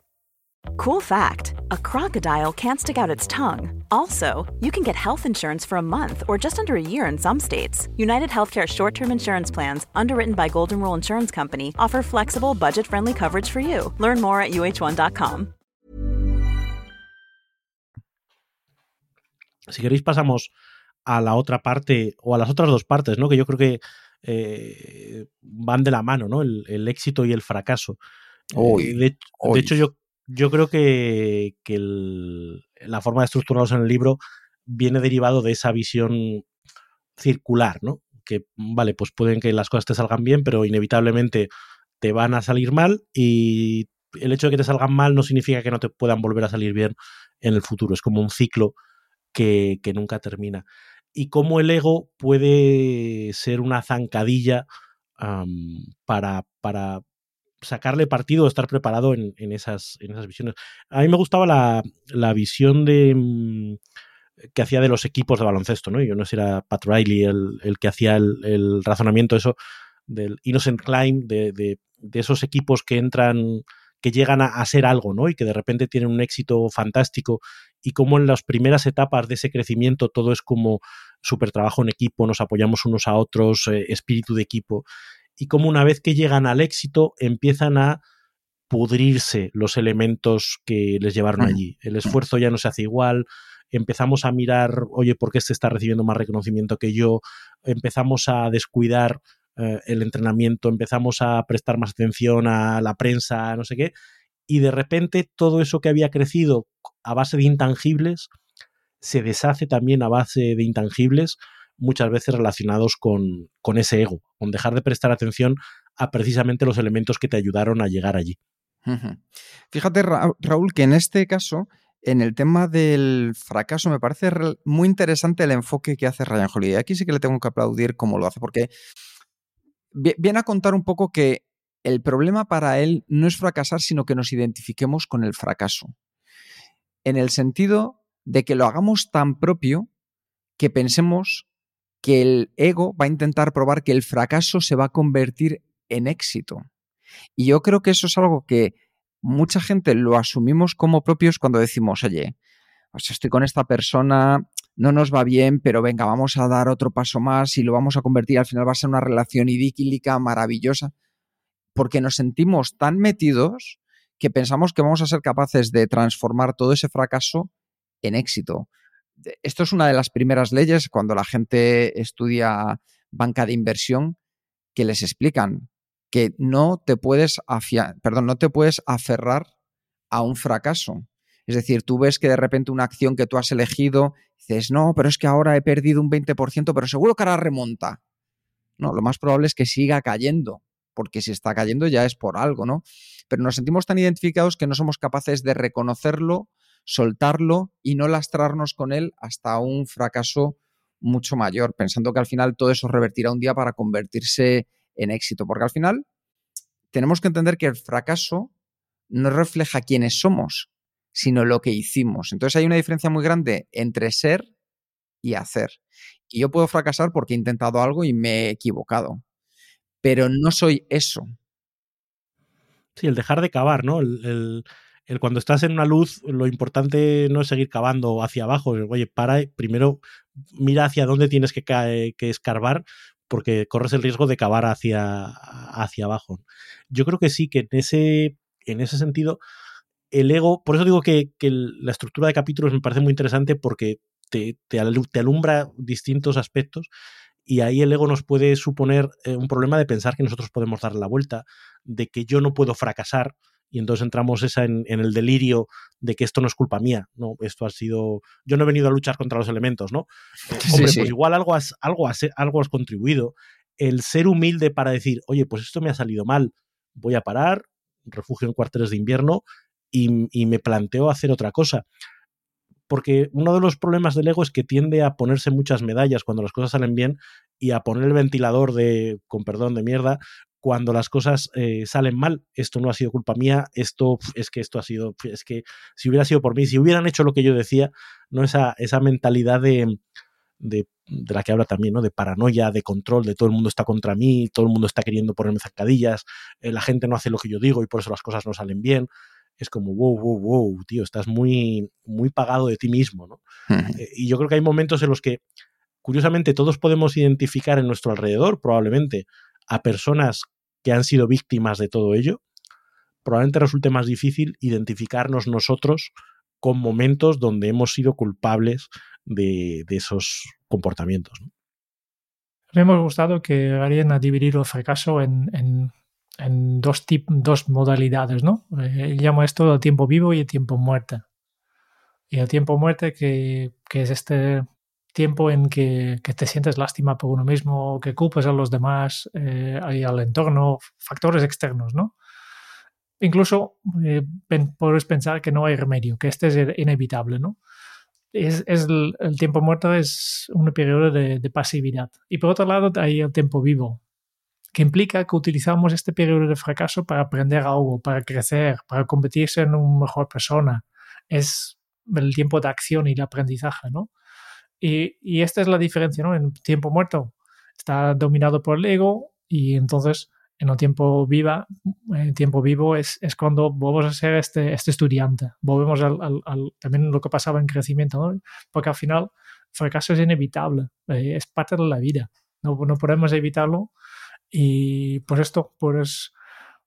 Cool fact: A crocodile can't stick out its tongue. Also, you can get health insurance for a month or just under a year in some states. United Healthcare short-term insurance plans, underwritten by Golden Rule Insurance Company, offer flexible, budget-friendly coverage for you. Learn more at uh1.com. Si queréis pasamos a la otra parte o a las otras dos partes, ¿no? Que yo creo que eh, van de la mano, ¿no? El, éxito y el fracaso. Eh, de, hecho, yo, yo creo que, la forma de estructurarlos en el libro viene derivado de esa visión circular, ¿no? Que, vale, pues pueden que las cosas te salgan bien, pero inevitablemente te van a salir mal y el hecho de que te salgan mal no significa que no te puedan volver a salir bien en el futuro. Es como un ciclo que, que nunca termina y cómo el ego puede ser una zancadilla para, para sacarle partido estar preparado en, esas, en esas visiones. A mí me gustaba la, la visión de mm, que hacía de los equipos de baloncesto, ¿no? Yo no sé si era Pat Riley el, el que hacía el, razonamiento eso del Innocent Climb, de, de, esos equipos que entran, que llegan a, a, ser algo, ¿no? Y que de repente tienen un éxito fantástico y cómo en las primeras etapas de ese crecimiento todo es como súper trabajo en equipo, nos apoyamos unos a otros, eh, espíritu de equipo, y cómo una vez que llegan al éxito empiezan a pudrirse los elementos que les llevaron allí. El esfuerzo ya no se hace igual, empezamos a mirar, oye, ¿por qué este está recibiendo más reconocimiento que yo? Empezamos a descuidar eh, el entrenamiento, empezamos a prestar más atención a la prensa, no sé qué, y de repente todo eso que había crecido a base de intangibles se deshace también a base de intangibles, muchas veces relacionados con, con ese ego, con dejar de prestar atención a precisamente los elementos que te ayudaron a llegar allí. Fíjate, Raúl, que en este caso, en el tema del fracaso, me parece muy interesante el enfoque que hace Ryan Holiday. Aquí sí que le tengo que aplaudir cómo lo hace, porque viene a contar un poco que el problema para él no es fracasar, sino que nos identifiquemos con el fracaso. En el sentido de que lo hagamos tan propio que pensemos que el ego va a intentar probar que el fracaso se va a convertir en éxito. Y yo creo que eso es algo que mucha gente lo asumimos como propios cuando decimos, oye, pues estoy con esta persona, no nos va bien, pero venga, vamos a dar otro paso más y lo vamos a convertir, al final va a ser una relación idílica, maravillosa porque nos sentimos tan metidos que pensamos que vamos a ser capaces de transformar todo ese fracaso en éxito. Esto es una de las primeras leyes cuando la gente estudia banca de inversión que les explican que no te puedes perdón, no te puedes aferrar a un fracaso. Es decir, tú ves que de repente una acción que tú has elegido, dices, no, pero es que ahora he perdido un 20%, pero seguro que ahora remonta. No, lo más probable es que siga cayendo porque si está cayendo ya es por algo, ¿no? Pero nos sentimos tan identificados que no somos capaces de reconocerlo, soltarlo y no lastrarnos con él hasta un fracaso mucho mayor, pensando que al final todo eso revertirá un día para convertirse en éxito, porque al final tenemos que entender que el fracaso no refleja quiénes somos, sino lo que hicimos. Entonces hay una diferencia muy grande entre ser y hacer. Y yo puedo fracasar porque he intentado algo y me he equivocado pero no soy eso. Sí, el dejar de cavar, ¿no? El, cuando estás en una luz, lo importante no es seguir cavando hacia abajo. Oye, para, primero mira hacia dónde tienes que, que escarbar, porque corres el riesgo de cavar hacia, hacia abajo. Yo creo que sí, que en ese, en ese sentido, el ego, por eso digo que, la estructura de capítulos me parece muy interesante porque te, te, alumbra distintos aspectos y ahí el ego nos puede suponer eh, un problema de pensar que nosotros podemos dar la vuelta, de que yo no puedo fracasar, y entonces entramos esa en, el delirio de que esto no es culpa mía, no, esto ha sido, yo no he venido a luchar contra los elementos, ¿no? Eh, hombre, pues igual algo has, algo, has, algo has contribuido. El ser humilde para decir, oye, pues esto me ha salido mal, voy a parar, refugio en cuarteles de invierno y, y me planteo hacer otra cosa porque uno de los problemas del ego es que tiende a ponerse muchas medallas cuando las cosas salen bien y a poner el ventilador de, con perdón, de mierda cuando las cosas eh, salen mal. Esto no ha sido culpa mía, esto es que esto ha sido, es que si hubiera sido por mí, si hubieran hecho lo que yo decía, no esa, esa mentalidad de, de, la que habla también, ¿no? De paranoia, de control, de todo el mundo está contra mí, todo el mundo está queriendo ponerme zancadillas, eh, la gente no hace lo que yo digo y por eso las cosas no salen bien es como, wow, wow, wow, tío, estás muy, muy pagado de ti mismo, ¿no? Eh, y yo creo que hay momentos en los que, curiosamente, todos podemos identificar en nuestro alrededor, probablemente, a personas que han sido víctimas de todo ello. Probablemente resulte más difícil identificarnos nosotros con momentos donde hemos sido culpables de, esos comportamientos. ¿no? Me hemos gustado que harían a dividir el fracaso en en dos, dos modalidades, ¿no? Eh, llamo esto el tiempo vivo y el tiempo muerte. Y el tiempo muerte que, que es este tiempo en que, te sientes lástima por uno mismo, que culpes a los demás eh, y al entorno, factores externos, ¿no? Incluso eh, puedes pensar que no hay remedio, que este es inevitable, ¿no? Es el, tiempo muerto es un periodo de, de, pasividad. Y por otro lado hay el tiempo vivo, que implica que utilizamos este periodo de fracaso para aprender algo, para crecer, para convertirse en una mejor persona. Es el tiempo de acción y de aprendizaje, ¿no? Y, esta es la diferencia, ¿no? En tiempo muerto está dominado por el ego y entonces en el tiempo viva, en tiempo vivo es, es, cuando volvemos a ser este, este estudiante, volvemos al, al, también lo que pasaba en crecimiento, ¿no? porque al final el fracaso es inevitable, eh, es parte de la vida, no, no podemos evitarlo y por esto, pues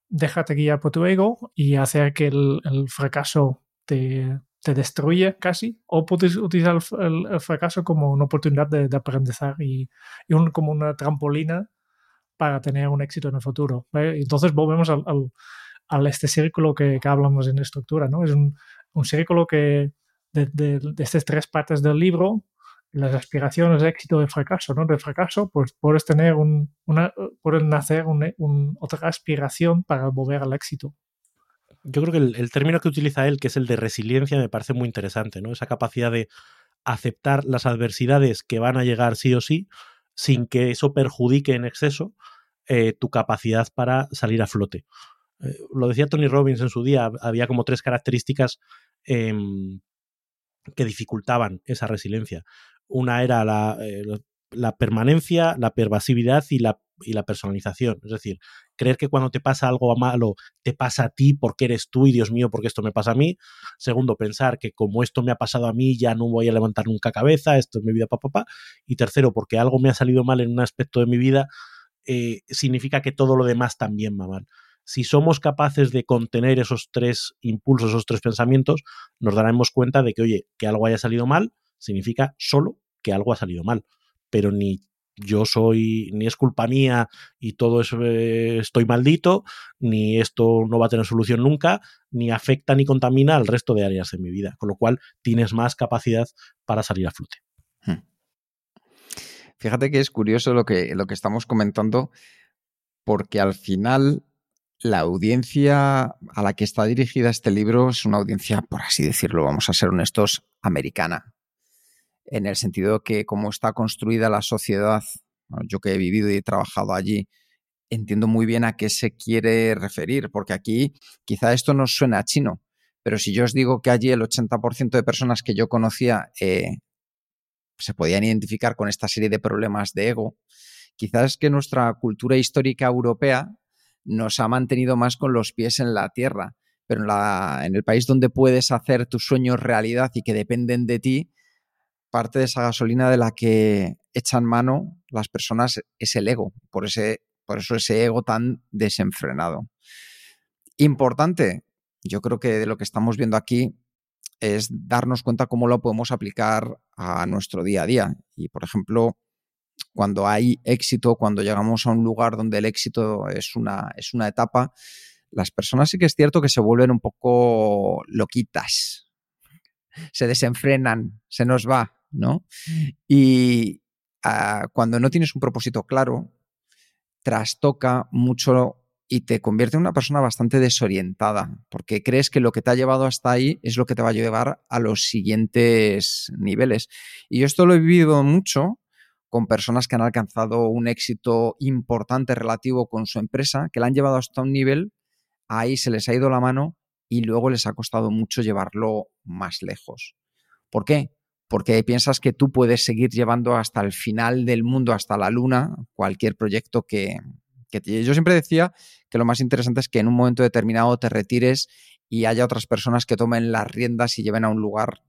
déjate guiar por tu ego y hacer que el, fracaso te, te, destruye casi, o puedes utilizar el, fracaso como una oportunidad de, de aprendizaje y, y como una trampolina para tener un éxito en el futuro. Entonces volvemos al, al, este círculo que, que, hablamos en estructura, ¿no? Es un, un círculo que de, de, estas tres partes del libro las aspiraciones éxito de fracaso, ¿no? De fracaso, pues puedes tener un, una, puedes nacer un, otra aspiración para volver al éxito. Yo creo que el, el, término que utiliza él, que es el de resiliencia, me parece muy interesante, ¿no? Esa capacidad de aceptar las adversidades que van a llegar sí o sí, sin que eso perjudique en exceso eh, tu capacidad para salir a flote. Eh, lo decía Tony Robbins en su día, había como tres características eh, que dificultaban esa resiliencia. Una era la, eh, la permanencia, la pervasividad y la, y la, personalización. Es decir, creer que cuando te pasa algo malo, te pasa a ti porque eres tú y Dios mío, porque esto me pasa a mí. Segundo, pensar que como esto me ha pasado a mí, ya no voy a levantar nunca cabeza, esto es mi vida, papá. Pa, pa. Y tercero, porque algo me ha salido mal en un aspecto de mi vida, eh, significa que todo lo demás también va mal. Si somos capaces de contener esos tres impulsos, esos tres pensamientos, nos daremos cuenta de que, oye, que algo haya salido mal significa solo que algo ha salido mal, pero ni yo soy, ni es culpa mía y todo eso eh, estoy maldito, ni esto no va a tener solución nunca, ni afecta ni contamina al resto de áreas de mi vida, con lo cual tienes más capacidad para salir a flote. Hmm. Fíjate que es curioso lo que, lo que estamos comentando, porque al final la audiencia a la que está dirigida este libro es una audiencia, por así decirlo, vamos a ser honestos, americana. En el sentido que como está construida la sociedad, yo que he vivido y he trabajado allí, entiendo muy bien a qué se quiere referir, porque aquí quizá esto nos suena a chino, pero si yo os digo que allí el 80% de personas que yo conocía eh, se podían identificar con esta serie de problemas de ego, quizás que nuestra cultura histórica europea nos ha mantenido más con los pies en la tierra. Pero en, el país donde puedes hacer tus sueños realidad y que dependen de ti, parte de esa gasolina de la que echan mano las personas es el ego. Por, ese, por eso ese ego tan desenfrenado. Importante, yo creo que de lo que estamos viendo aquí es darnos cuenta cómo lo podemos aplicar a nuestro día a día. Y, por ejemplo, cuando hay éxito, cuando llegamos a un lugar donde el éxito es una, es una etapa, las personas sí que es cierto que se vuelven un poco loquitas, se desenfrenan, se nos va, ¿no? Y uh, cuando no tienes un propósito claro, trastoca mucho y te convierte en una persona bastante desorientada, porque crees que lo que te ha llevado hasta ahí es lo que te va a llevar a los siguientes niveles. Y yo esto lo he vivido mucho con personas que han alcanzado un éxito importante relativo con su empresa, que la han llevado hasta un nivel, ahí se les ha ido la mano y luego les ha costado mucho llevarlo más lejos. ¿Por qué? Porque piensas que tú puedes seguir llevando hasta el final del mundo, hasta la luna, cualquier proyecto que, que te... Yo siempre decía que lo más interesante es que en un momento determinado te retires y haya otras personas que tomen las riendas y lleven a un lugar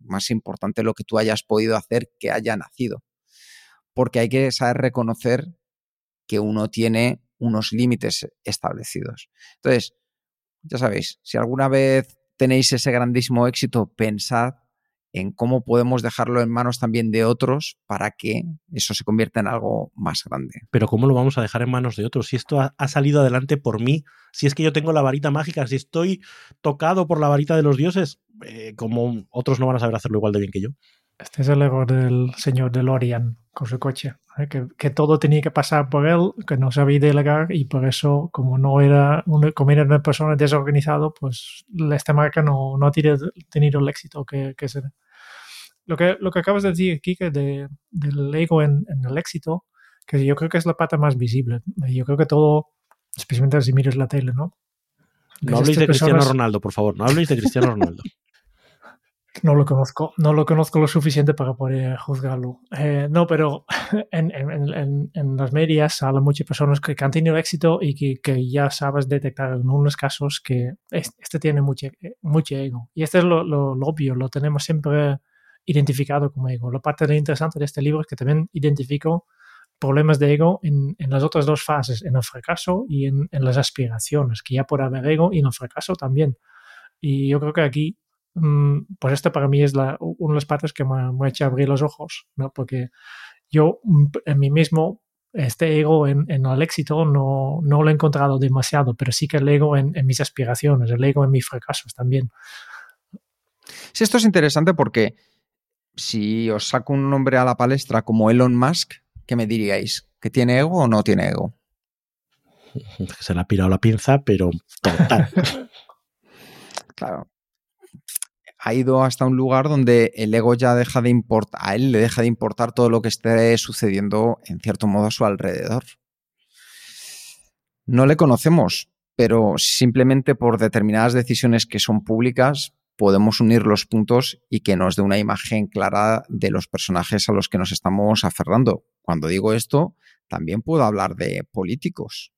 más importante lo que tú hayas podido hacer que haya nacido porque hay que saber reconocer que uno tiene unos límites establecidos. Entonces, ya sabéis, si alguna vez tenéis ese grandísimo éxito, pensad en cómo podemos dejarlo en manos también de otros para que eso se convierta en algo más grande. Pero ¿cómo lo vamos a dejar en manos de otros? Si esto ha, ha, salido adelante por mí, si es que yo tengo la varita mágica, si estoy tocado por la varita de los dioses, eh, como otros no van a saber hacerlo igual de bien que yo. Este es el ego del señor DeLorean con su coche, ¿eh? que, que, todo tenía que pasar por él, que no sabía delegar y por eso, como no era una, como era una persona desorganizada, pues esta marca no, no ha tenido el éxito que, que se... Lo que, lo que acabas de decir, Kike, de, del ego en, en, el éxito, que yo creo que es la pata más visible. Yo creo que todo, especialmente si miras la tele, ¿no? No habléis de Cristiano personas... Ronaldo, por favor, no habléis de Cristiano Ronaldo. No lo conozco, no lo conozco lo suficiente para poder juzgarlo. Eh, no, pero en, en, en, en, las medias hablan muchas personas que, que, han tenido éxito y que, que, ya sabes detectar en unos casos que este tiene mucho, mucho ego. Y este es lo, lo, lo, obvio, lo tenemos siempre identificado como ego. La parte de interesante de este libro es que también identifico problemas de ego en, en las otras dos fases, en el fracaso y en, en las aspiraciones, que ya puede haber ego y en el fracaso también. Y yo creo que aquí pues esto para mí es la, una de las partes que me, me ha hecho abrir los ojos, ¿no? Porque yo en mí mismo, este ego en, en el éxito no, no, lo he encontrado demasiado, pero sí que el ego en, en, mis aspiraciones, el ego en mis fracasos también. Sí, esto es interesante porque si os saco un nombre a la palestra como Elon Musk, ¿qué me diríais? ¿Que tiene ego o no tiene ego? Se le ha pirado la pinza, pero total. Claro. Ha ido hasta un lugar donde el ego ya deja de importar, a él le deja de importar todo lo que esté sucediendo en cierto modo a su alrededor. No le conocemos, pero simplemente por determinadas decisiones que son públicas podemos unir los puntos y que nos dé una imagen clara de los personajes a los que nos estamos aferrando. Cuando digo esto, también puedo hablar de políticos.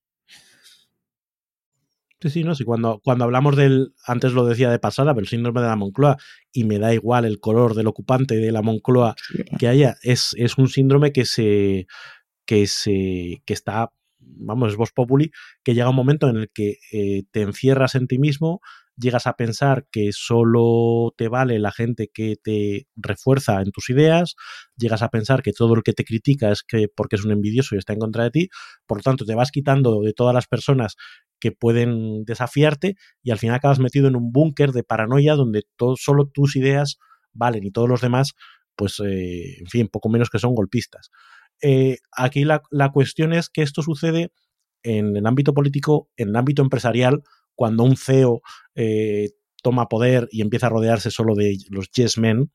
Sí, sí, no, sí, cuando, cuando hablamos del, antes lo decía de pasada, pero el síndrome de la Moncloa, y me da igual el color del ocupante de la Moncloa que haya, es, es un síndrome que se, que se, que está, vamos, es vos populi, que llega un momento en el que eh, te encierras en ti mismo, llegas a pensar que solo te vale la gente que te refuerza en tus ideas, llegas a pensar que todo el que te critica es que porque es un envidioso y está en contra de ti, por lo tanto te vas quitando de todas las personas que pueden desafiarte y al final acabas metido en un búnker de paranoia donde todo, solo tus ideas valen y todos los demás, pues, eh, en fin, poco menos que son golpistas. Eh, aquí la, la cuestión es que esto sucede en el ámbito político, en el ámbito empresarial, cuando un CEO eh, toma poder y empieza a rodearse solo de los yes men,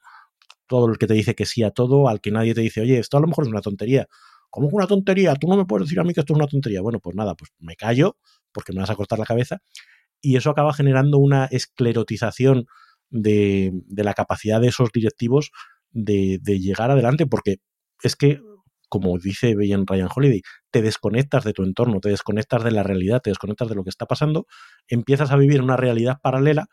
todo el que te dice que sí a todo, al que nadie te dice, oye, esto a lo mejor es una tontería. ¿Cómo es una tontería? Tú no me puedes decir a mí que esto es una tontería. Bueno, pues nada, pues me callo porque me vas a cortar la cabeza. Y eso acaba generando una esclerotización de, de la capacidad de esos directivos de, de, llegar adelante, porque es que como dice bien Ryan Holiday, te desconectas de tu entorno, te desconectas de la realidad, te desconectas de lo que está pasando, empiezas a vivir una realidad paralela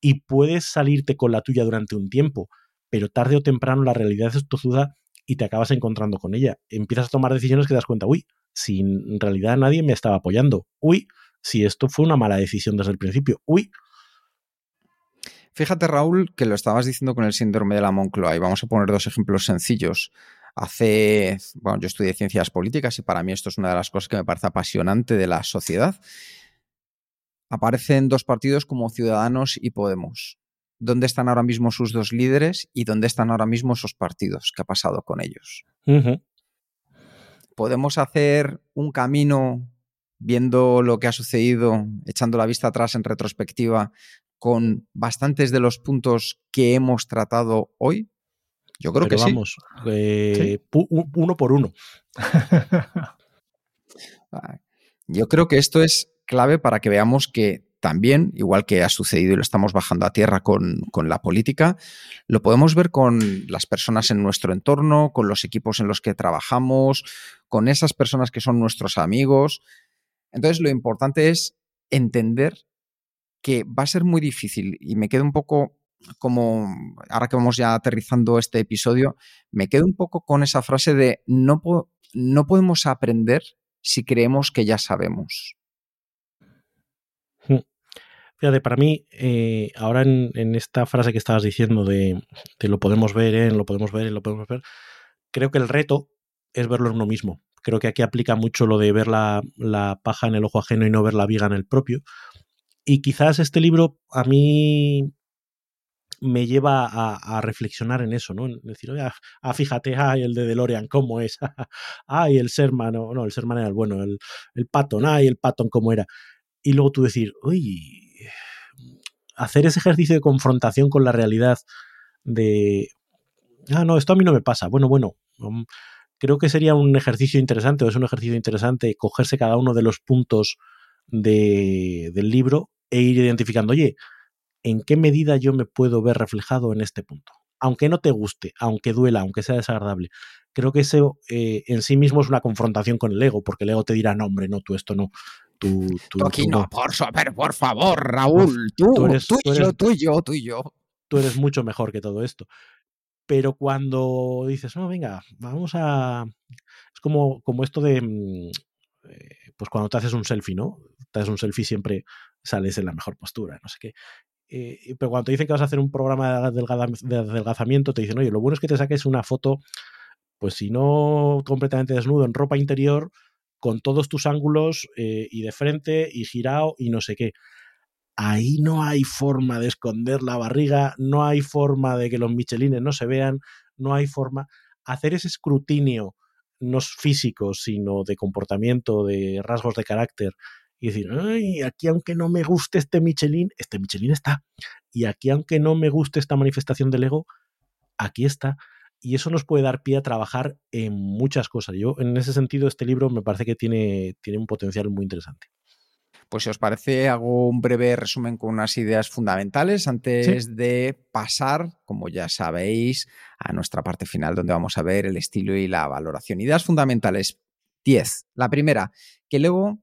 y puedes salirte con la tuya durante un tiempo, pero tarde o temprano la realidad es tozuda y te acabas encontrando con ella. Empiezas a tomar decisiones que te das cuenta, uy, si en realidad nadie me estaba apoyando, uy, si esto fue una mala decisión desde el principio, uy. Fíjate, Raúl, que lo estabas diciendo con el síndrome de la Moncloa y vamos a poner dos ejemplos sencillos. Hace, bueno, yo estudié ciencias políticas y para mí esto es una de las cosas que me parece apasionante de la sociedad. Aparecen dos partidos como Ciudadanos y Podemos. ¿Dónde están ahora mismo sus dos líderes y dónde están ahora mismo esos partidos? ¿Qué ha pasado con ellos? Uh -huh. ¿Podemos hacer un camino viendo lo que ha sucedido, echando la vista atrás en retrospectiva, con bastantes de los puntos que hemos tratado hoy? Yo creo Pero que vamos, sí. eh, ¿Sí? uno por uno. Yo creo que esto es clave para que veamos que también, igual que ha sucedido y lo estamos bajando a tierra con, con, la política, lo podemos ver con las personas en nuestro entorno, con los equipos en los que trabajamos, con esas personas que son nuestros amigos. Entonces, lo importante es entender que va a ser muy difícil y me quedo un poco como ahora que vamos ya aterrizando este episodio, me quedo un poco con esa frase de no, no podemos aprender si creemos que ya sabemos. Fíjate, para mí, eh, ahora en, esta frase que estabas diciendo de, lo podemos ver, eh, lo podemos ver, lo podemos ver, creo que el reto es verlo en uno mismo. Creo que aquí aplica mucho lo de ver la paja en el ojo ajeno y no ver la viga en el propio. Y quizás este libro a mí me lleva a, reflexionar en eso, ¿no? En decir, oye, ah, fíjate, ay, el de DeLorean, ¿cómo es? ay, el Sherman, no, el Sherman era el bueno, el, el Patton, ay, el Patton, ¿cómo era? Y luego tú decir, uy, hacer ese ejercicio de confrontación con la realidad de, ah, no, esto a mí no me pasa. Bueno, bueno, um, creo que sería un ejercicio interesante, o es un ejercicio interesante cogerse cada uno de los puntos de, del libro e ir identificando, oye, ¿en qué medida yo me puedo ver reflejado en este punto? Aunque no te guste, aunque duela, aunque sea desagradable. Creo que eso eh, en sí mismo es una confrontación con el ego, porque el ego te dirá, no, hombre, no, tú esto no. Tú, tú, tú aquí tú no, por, pero por favor, Raúl, tú, tú, eres, tú, y yo, tú y yo, tú y yo. Tú eres mucho mejor que todo esto. Pero cuando dices, no, venga, vamos a. Es como, como esto de. Eh, pues cuando te haces un selfie, ¿no? Te haces un selfie siempre sales en la mejor postura, no sé qué. Eh, pero cuando te dicen que vas a hacer un programa de adelgazamiento, te dicen, oye, lo bueno es que te saques una foto, pues si no completamente desnudo, en ropa interior, con todos tus ángulos eh, y de frente y girado y no sé qué. Ahí no hay forma de esconder la barriga, no hay forma de que los michelines no se vean, no hay forma. Hacer ese escrutinio, no físico, sino de comportamiento, de rasgos de carácter y decir, Ay, aquí aunque no me guste este Michelin, este Michelin está. Y aquí aunque no me guste esta manifestación del ego, aquí está. Y eso nos puede dar pie a trabajar en muchas cosas. Yo, en ese sentido, este libro me parece que tiene, tiene un potencial muy interesante. Pues si os parece, hago un breve resumen con unas ideas fundamentales antes sí. de pasar, como ya sabéis, a nuestra parte final donde vamos a ver el estilo y la valoración. Ideas fundamentales 10. La primera, que el ego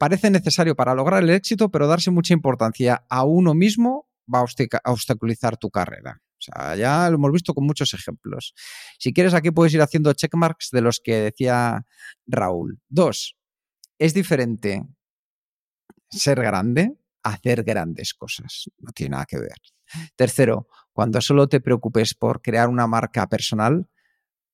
parece necesario para lograr el éxito, pero darse mucha importancia a uno mismo va a obstaculizar tu carrera. O sea, ya lo hemos visto con muchos ejemplos. Si quieres, aquí puedes ir haciendo checkmarks de los que decía Raúl. Dos, es diferente ser grande a hacer grandes cosas. No tiene nada que ver. Tercero, cuando solo te preocupes por crear una marca personal,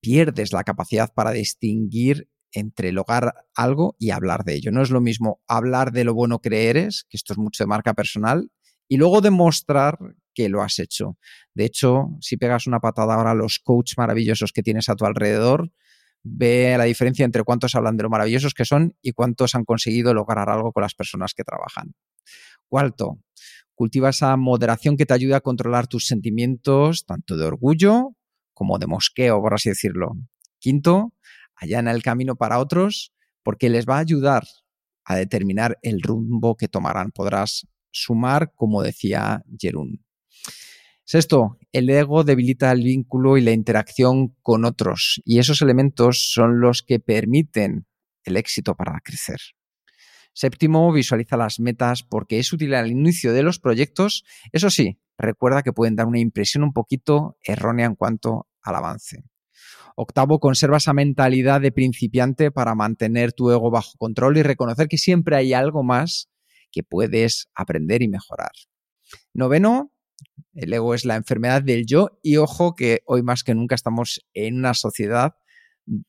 pierdes la capacidad para distinguir entre lograr algo y hablar de ello. No es lo mismo hablar de lo bueno que eres, que esto es mucho de marca personal, y luego demostrar que lo has hecho. De hecho, si pegas una patada ahora a los coaches maravillosos que tienes a tu alrededor, ve la diferencia entre cuántos hablan de lo maravillosos que son y cuántos han conseguido lograr algo con las personas que trabajan. Cuarto, cultiva esa moderación que te ayuda a controlar tus sentimientos, tanto de orgullo como de mosqueo, por así decirlo. Quinto, allana el camino para otros porque les va a ayudar a determinar el rumbo que tomarán. Podrás sumar, como decía Jerún. Sexto, el ego debilita el vínculo y la interacción con otros, y esos elementos son los que permiten el éxito para crecer. Séptimo, visualiza las metas porque es útil al inicio de los proyectos. Eso sí, recuerda que pueden dar una impresión un poquito errónea en cuanto al avance. Octavo, conserva esa mentalidad de principiante para mantener tu ego bajo control y reconocer que siempre hay algo más que puedes aprender y mejorar. Noveno, el ego es la enfermedad del yo y ojo que hoy más que nunca estamos en una sociedad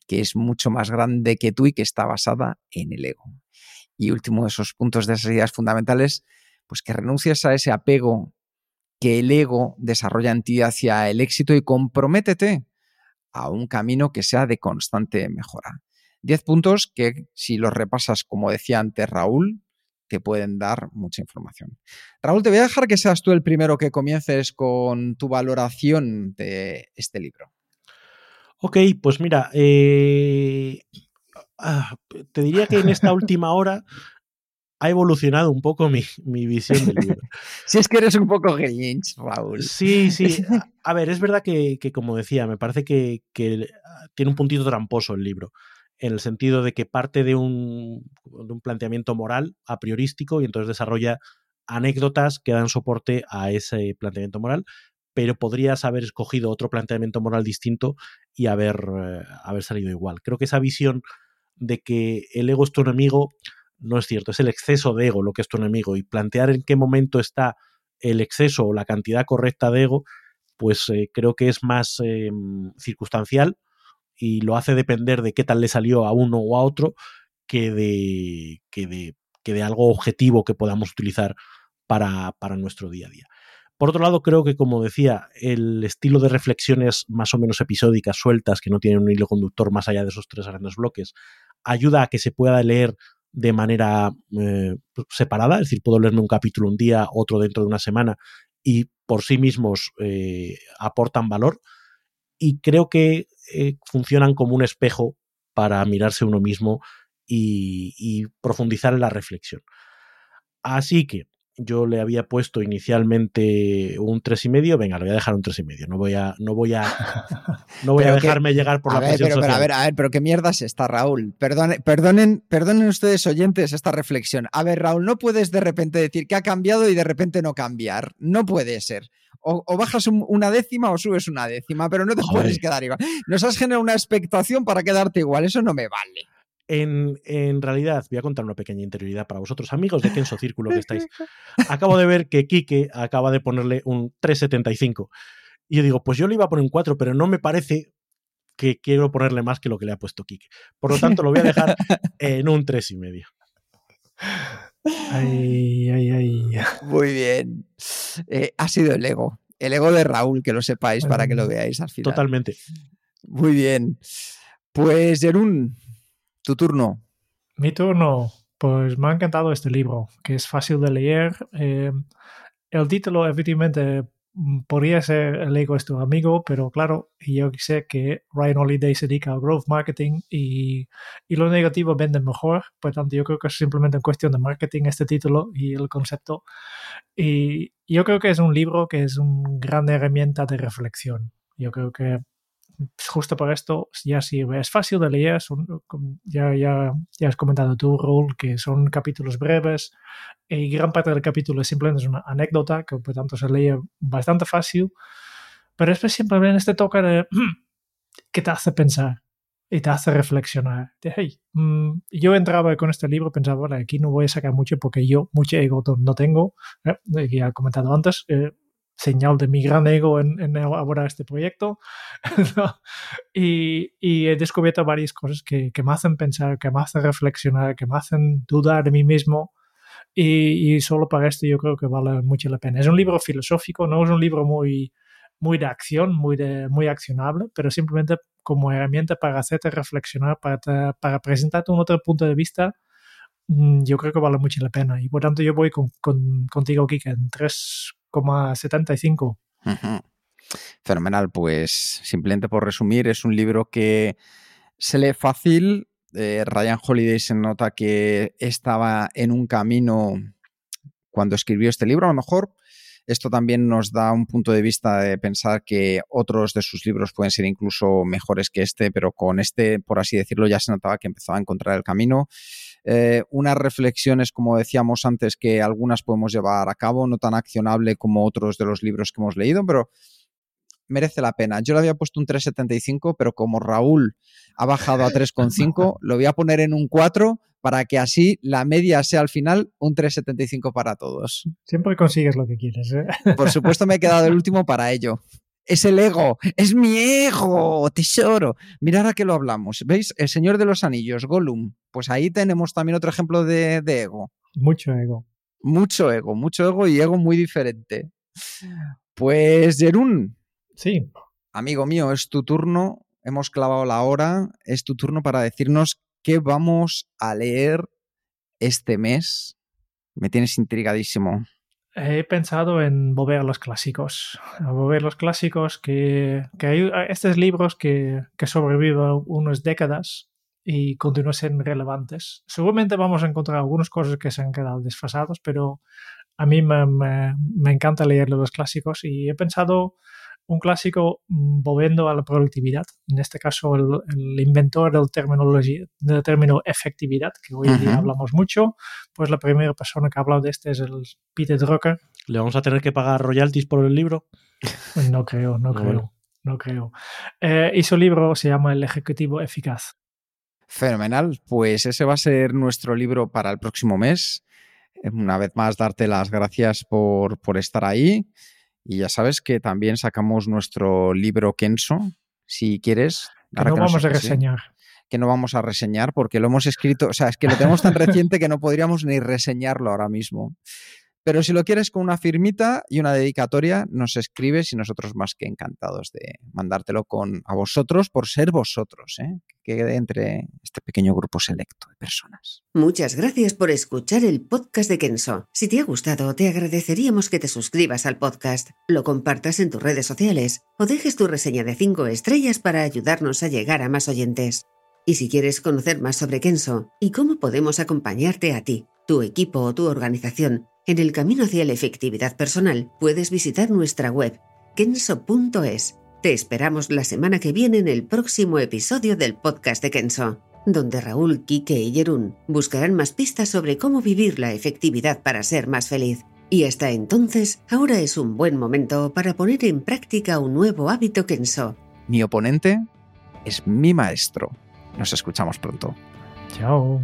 que es mucho más grande que tú y que está basada en el ego. Y último de esos puntos de esas ideas fundamentales, pues que renuncies a ese apego que el ego desarrolla en ti hacia el éxito y comprométete a un camino que sea de constante mejora. Diez puntos que si los repasas, como decía antes Raúl, te pueden dar mucha información. Raúl, te voy a dejar que seas tú el primero que comiences con tu valoración de este libro. Ok, pues mira, eh, te diría que en esta última hora ha evolucionado un poco mi, mi visión del libro. si es que eres un poco grinch, Raúl. Sí, sí. A ver, es verdad que, que como decía, me parece que, que, tiene un puntito tramposo el libro, en el sentido de que parte de un, de un planteamiento moral a priorístico y entonces desarrolla anécdotas que dan soporte a ese planteamiento moral, pero podrías haber escogido otro planteamiento moral distinto y haber, eh, haber salido igual. Creo que esa visión de que el ego es tu enemigo no es cierto, es el exceso de ego lo que es tu enemigo y plantear en qué momento está el exceso o la cantidad correcta de ego, pues eh, creo que es más eh, circunstancial y lo hace depender de qué tal le salió a uno o a otro que de, que de, que de algo objetivo que podamos utilizar para, para nuestro día a día. Por otro lado, creo que, como decía, el estilo de reflexiones más o menos episódicas, sueltas, que no tienen un hilo conductor más allá de esos tres grandes bloques, ayuda a que se pueda leer de manera eh, separada, es decir, puedo leerme un capítulo un día, otro dentro de una semana y por sí mismos eh, aportan valor y creo que eh, funcionan como un espejo para mirarse uno mismo y, y profundizar en la reflexión. Así que yo le había puesto inicialmente un tres y medio, venga, le voy a dejar un tres y medio. No voy a, no voy a, no voy a dejarme que, llegar por a la ver, presión pero, social. pero, a ver, a ver, pero qué mierda es esta, Raúl. Perdonen, perdonen, perdonen ustedes oyentes esta reflexión. A ver, Raúl, no puedes de repente decir que ha cambiado y de repente no cambiar. No puede ser. O, o bajas un, una décima o subes una décima, pero no te Joder. puedes quedar igual. Nos has generado una expectación para quedarte igual. Eso no me vale. En, en, realidad, voy a contar una pequeña interioridad para vosotros, amigos de Kenso Círculo que estáis. Acabo de ver que Quique acaba de ponerle un 3.75. Y yo digo, pues yo le iba a poner un 4, pero no me parece que quiero ponerle más que lo que le ha puesto Quique. Por lo tanto, lo voy a dejar en un 3,5. Ay, ay, ay. Muy bien. Eh, ha sido el ego. El ego de Raúl, que lo sepáis para que lo veáis al final. Totalmente. Muy bien. Pues, Jerún, tu turno. Mi turno. Pues me ha encantado este libro, que es fácil de leer. Eh, el título, efectivamente, mm, podría ser El ego es tu amigo, pero claro, yo sé que Ryan Holiday se dedica al growth marketing y, y lo negativo vende mejor. Por tanto, yo creo que es simplemente en cuestión de marketing este título y el concepto. Y yo creo que es un libro que es una gran herramienta de reflexión. Yo creo que justo por esto ya sirve. Es fácil de leer, ya, ya, ya has comentado tú, Raúl, que son capítulos breves y gran parte del capítulo simplemente es una anécdota que por tanto se lee bastante fácil, pero es siempre este toque de que te hace pensar y te hace reflexionar. hey, mm, yo entraba con este libro, pensaba, bueno, aquí no voy a sacar mucho porque yo mucho ego no tengo, ¿eh? ya he comentado antes, eh, señal de mi gran ego en, en elaborar este proyecto. y, y, he descubierto varias cosas que, que, me hacen pensar, que me hacen reflexionar, que me hacen dudar de mí mismo. Y, y, solo para esto yo creo que vale mucho la pena. Es un libro filosófico, no es un libro muy, muy de acción, muy, de, muy accionable, pero simplemente como herramienta para hacerte reflexionar, para, para presentarte un otro punto de vista mm, yo creo que vale mucho la pena. Y por tanto, yo voy con, con, contigo, Kike, en tres 75. Fenomenal, pues simplemente por resumir, es un libro que se lee fácil. Eh, Ryan Holiday se nota que estaba en un camino cuando escribió este libro, a lo mejor. Esto también nos da un punto de vista de pensar que otros de sus libros pueden ser incluso mejores que este, pero con este, por así decirlo, ya se notaba que empezaba a encontrar el camino. Eh, unas reflexiones, como decíamos antes, que algunas podemos llevar a cabo, no tan accionable como otros de los libros que hemos leído, pero merece la pena. Yo le había puesto un 3,75, pero como Raúl ha bajado a 3,5, lo voy a poner en un 4 para que así la media sea al final un 3,75 para todos. Siempre consigues lo que quieres. ¿eh? Por supuesto me he quedado el último para ello es el ego, es mi ego, tesoro. Mirad a qué lo hablamos. ¿Veis? El Señor de los Anillos, Gollum. Pues ahí tenemos también otro ejemplo de, ego. Mucho ego. Mucho ego, mucho ego y ego muy diferente. Pues, Jerún. Sí. Amigo mío, es tu turno. Hemos clavado la hora. Es tu turno para decirnos qué vamos a leer este mes. Me tienes intrigadísimo he pensado en volver a los clásicos. A volver a los clásicos que, que hay estos libros que, que sobreviven unas décadas y continúan siendo relevantes. Seguramente vamos a encontrar algunas cosas que se han quedado desfasados, pero a mí me, me, me encanta leer los clásicos y he pensado un clásico mm, volviendo a la productividad. En este caso, el, el inventor del, terminología, del término efectividad, que hoy en día hablamos mucho, pues la primera persona que ha hablado de este es el Peter Drucker. ¿Le vamos a tener que pagar royalties por el libro? No creo, no creo, no creo. Eh, y su libro se llama El Ejecutivo Eficaz. Fenomenal, pues ese va a ser nuestro libro para el próximo mes. Una vez más, darte las gracias por, por estar ahí. Y ya sabes que también sacamos nuestro libro Kenso, si quieres. Que no vamos a reseñar. Que no vamos a reseñar porque lo hemos escrito, o sea, es que lo tenemos tan reciente que no podríamos ni reseñarlo ahora mismo. Pero si lo quieres con una firmita y una dedicatoria, nos escribes y nosotros más que encantados de mandártelo con a vosotros por ser vosotros, ¿eh? que quede entre este pequeño grupo selecto de personas. Muchas gracias por escuchar el podcast de Kenso. Si te ha gustado, te agradeceríamos que te suscribas al podcast, lo compartas en tus redes sociales o dejes tu reseña de 5 estrellas para ayudarnos a llegar a más oyentes. Y si quieres conocer más sobre Kenso y cómo podemos acompañarte a ti, tu equipo o tu organización, en el camino hacia la efectividad personal puedes visitar nuestra web kenso.es. Te esperamos la semana que viene en el próximo episodio del podcast de Kenso, donde Raúl, Kike y Jerún buscarán más pistas sobre cómo vivir la efectividad para ser más feliz. Y hasta entonces, ahora es un buen momento para poner en práctica un nuevo hábito Kenso. Mi oponente es mi maestro. Nos escuchamos pronto. Chao.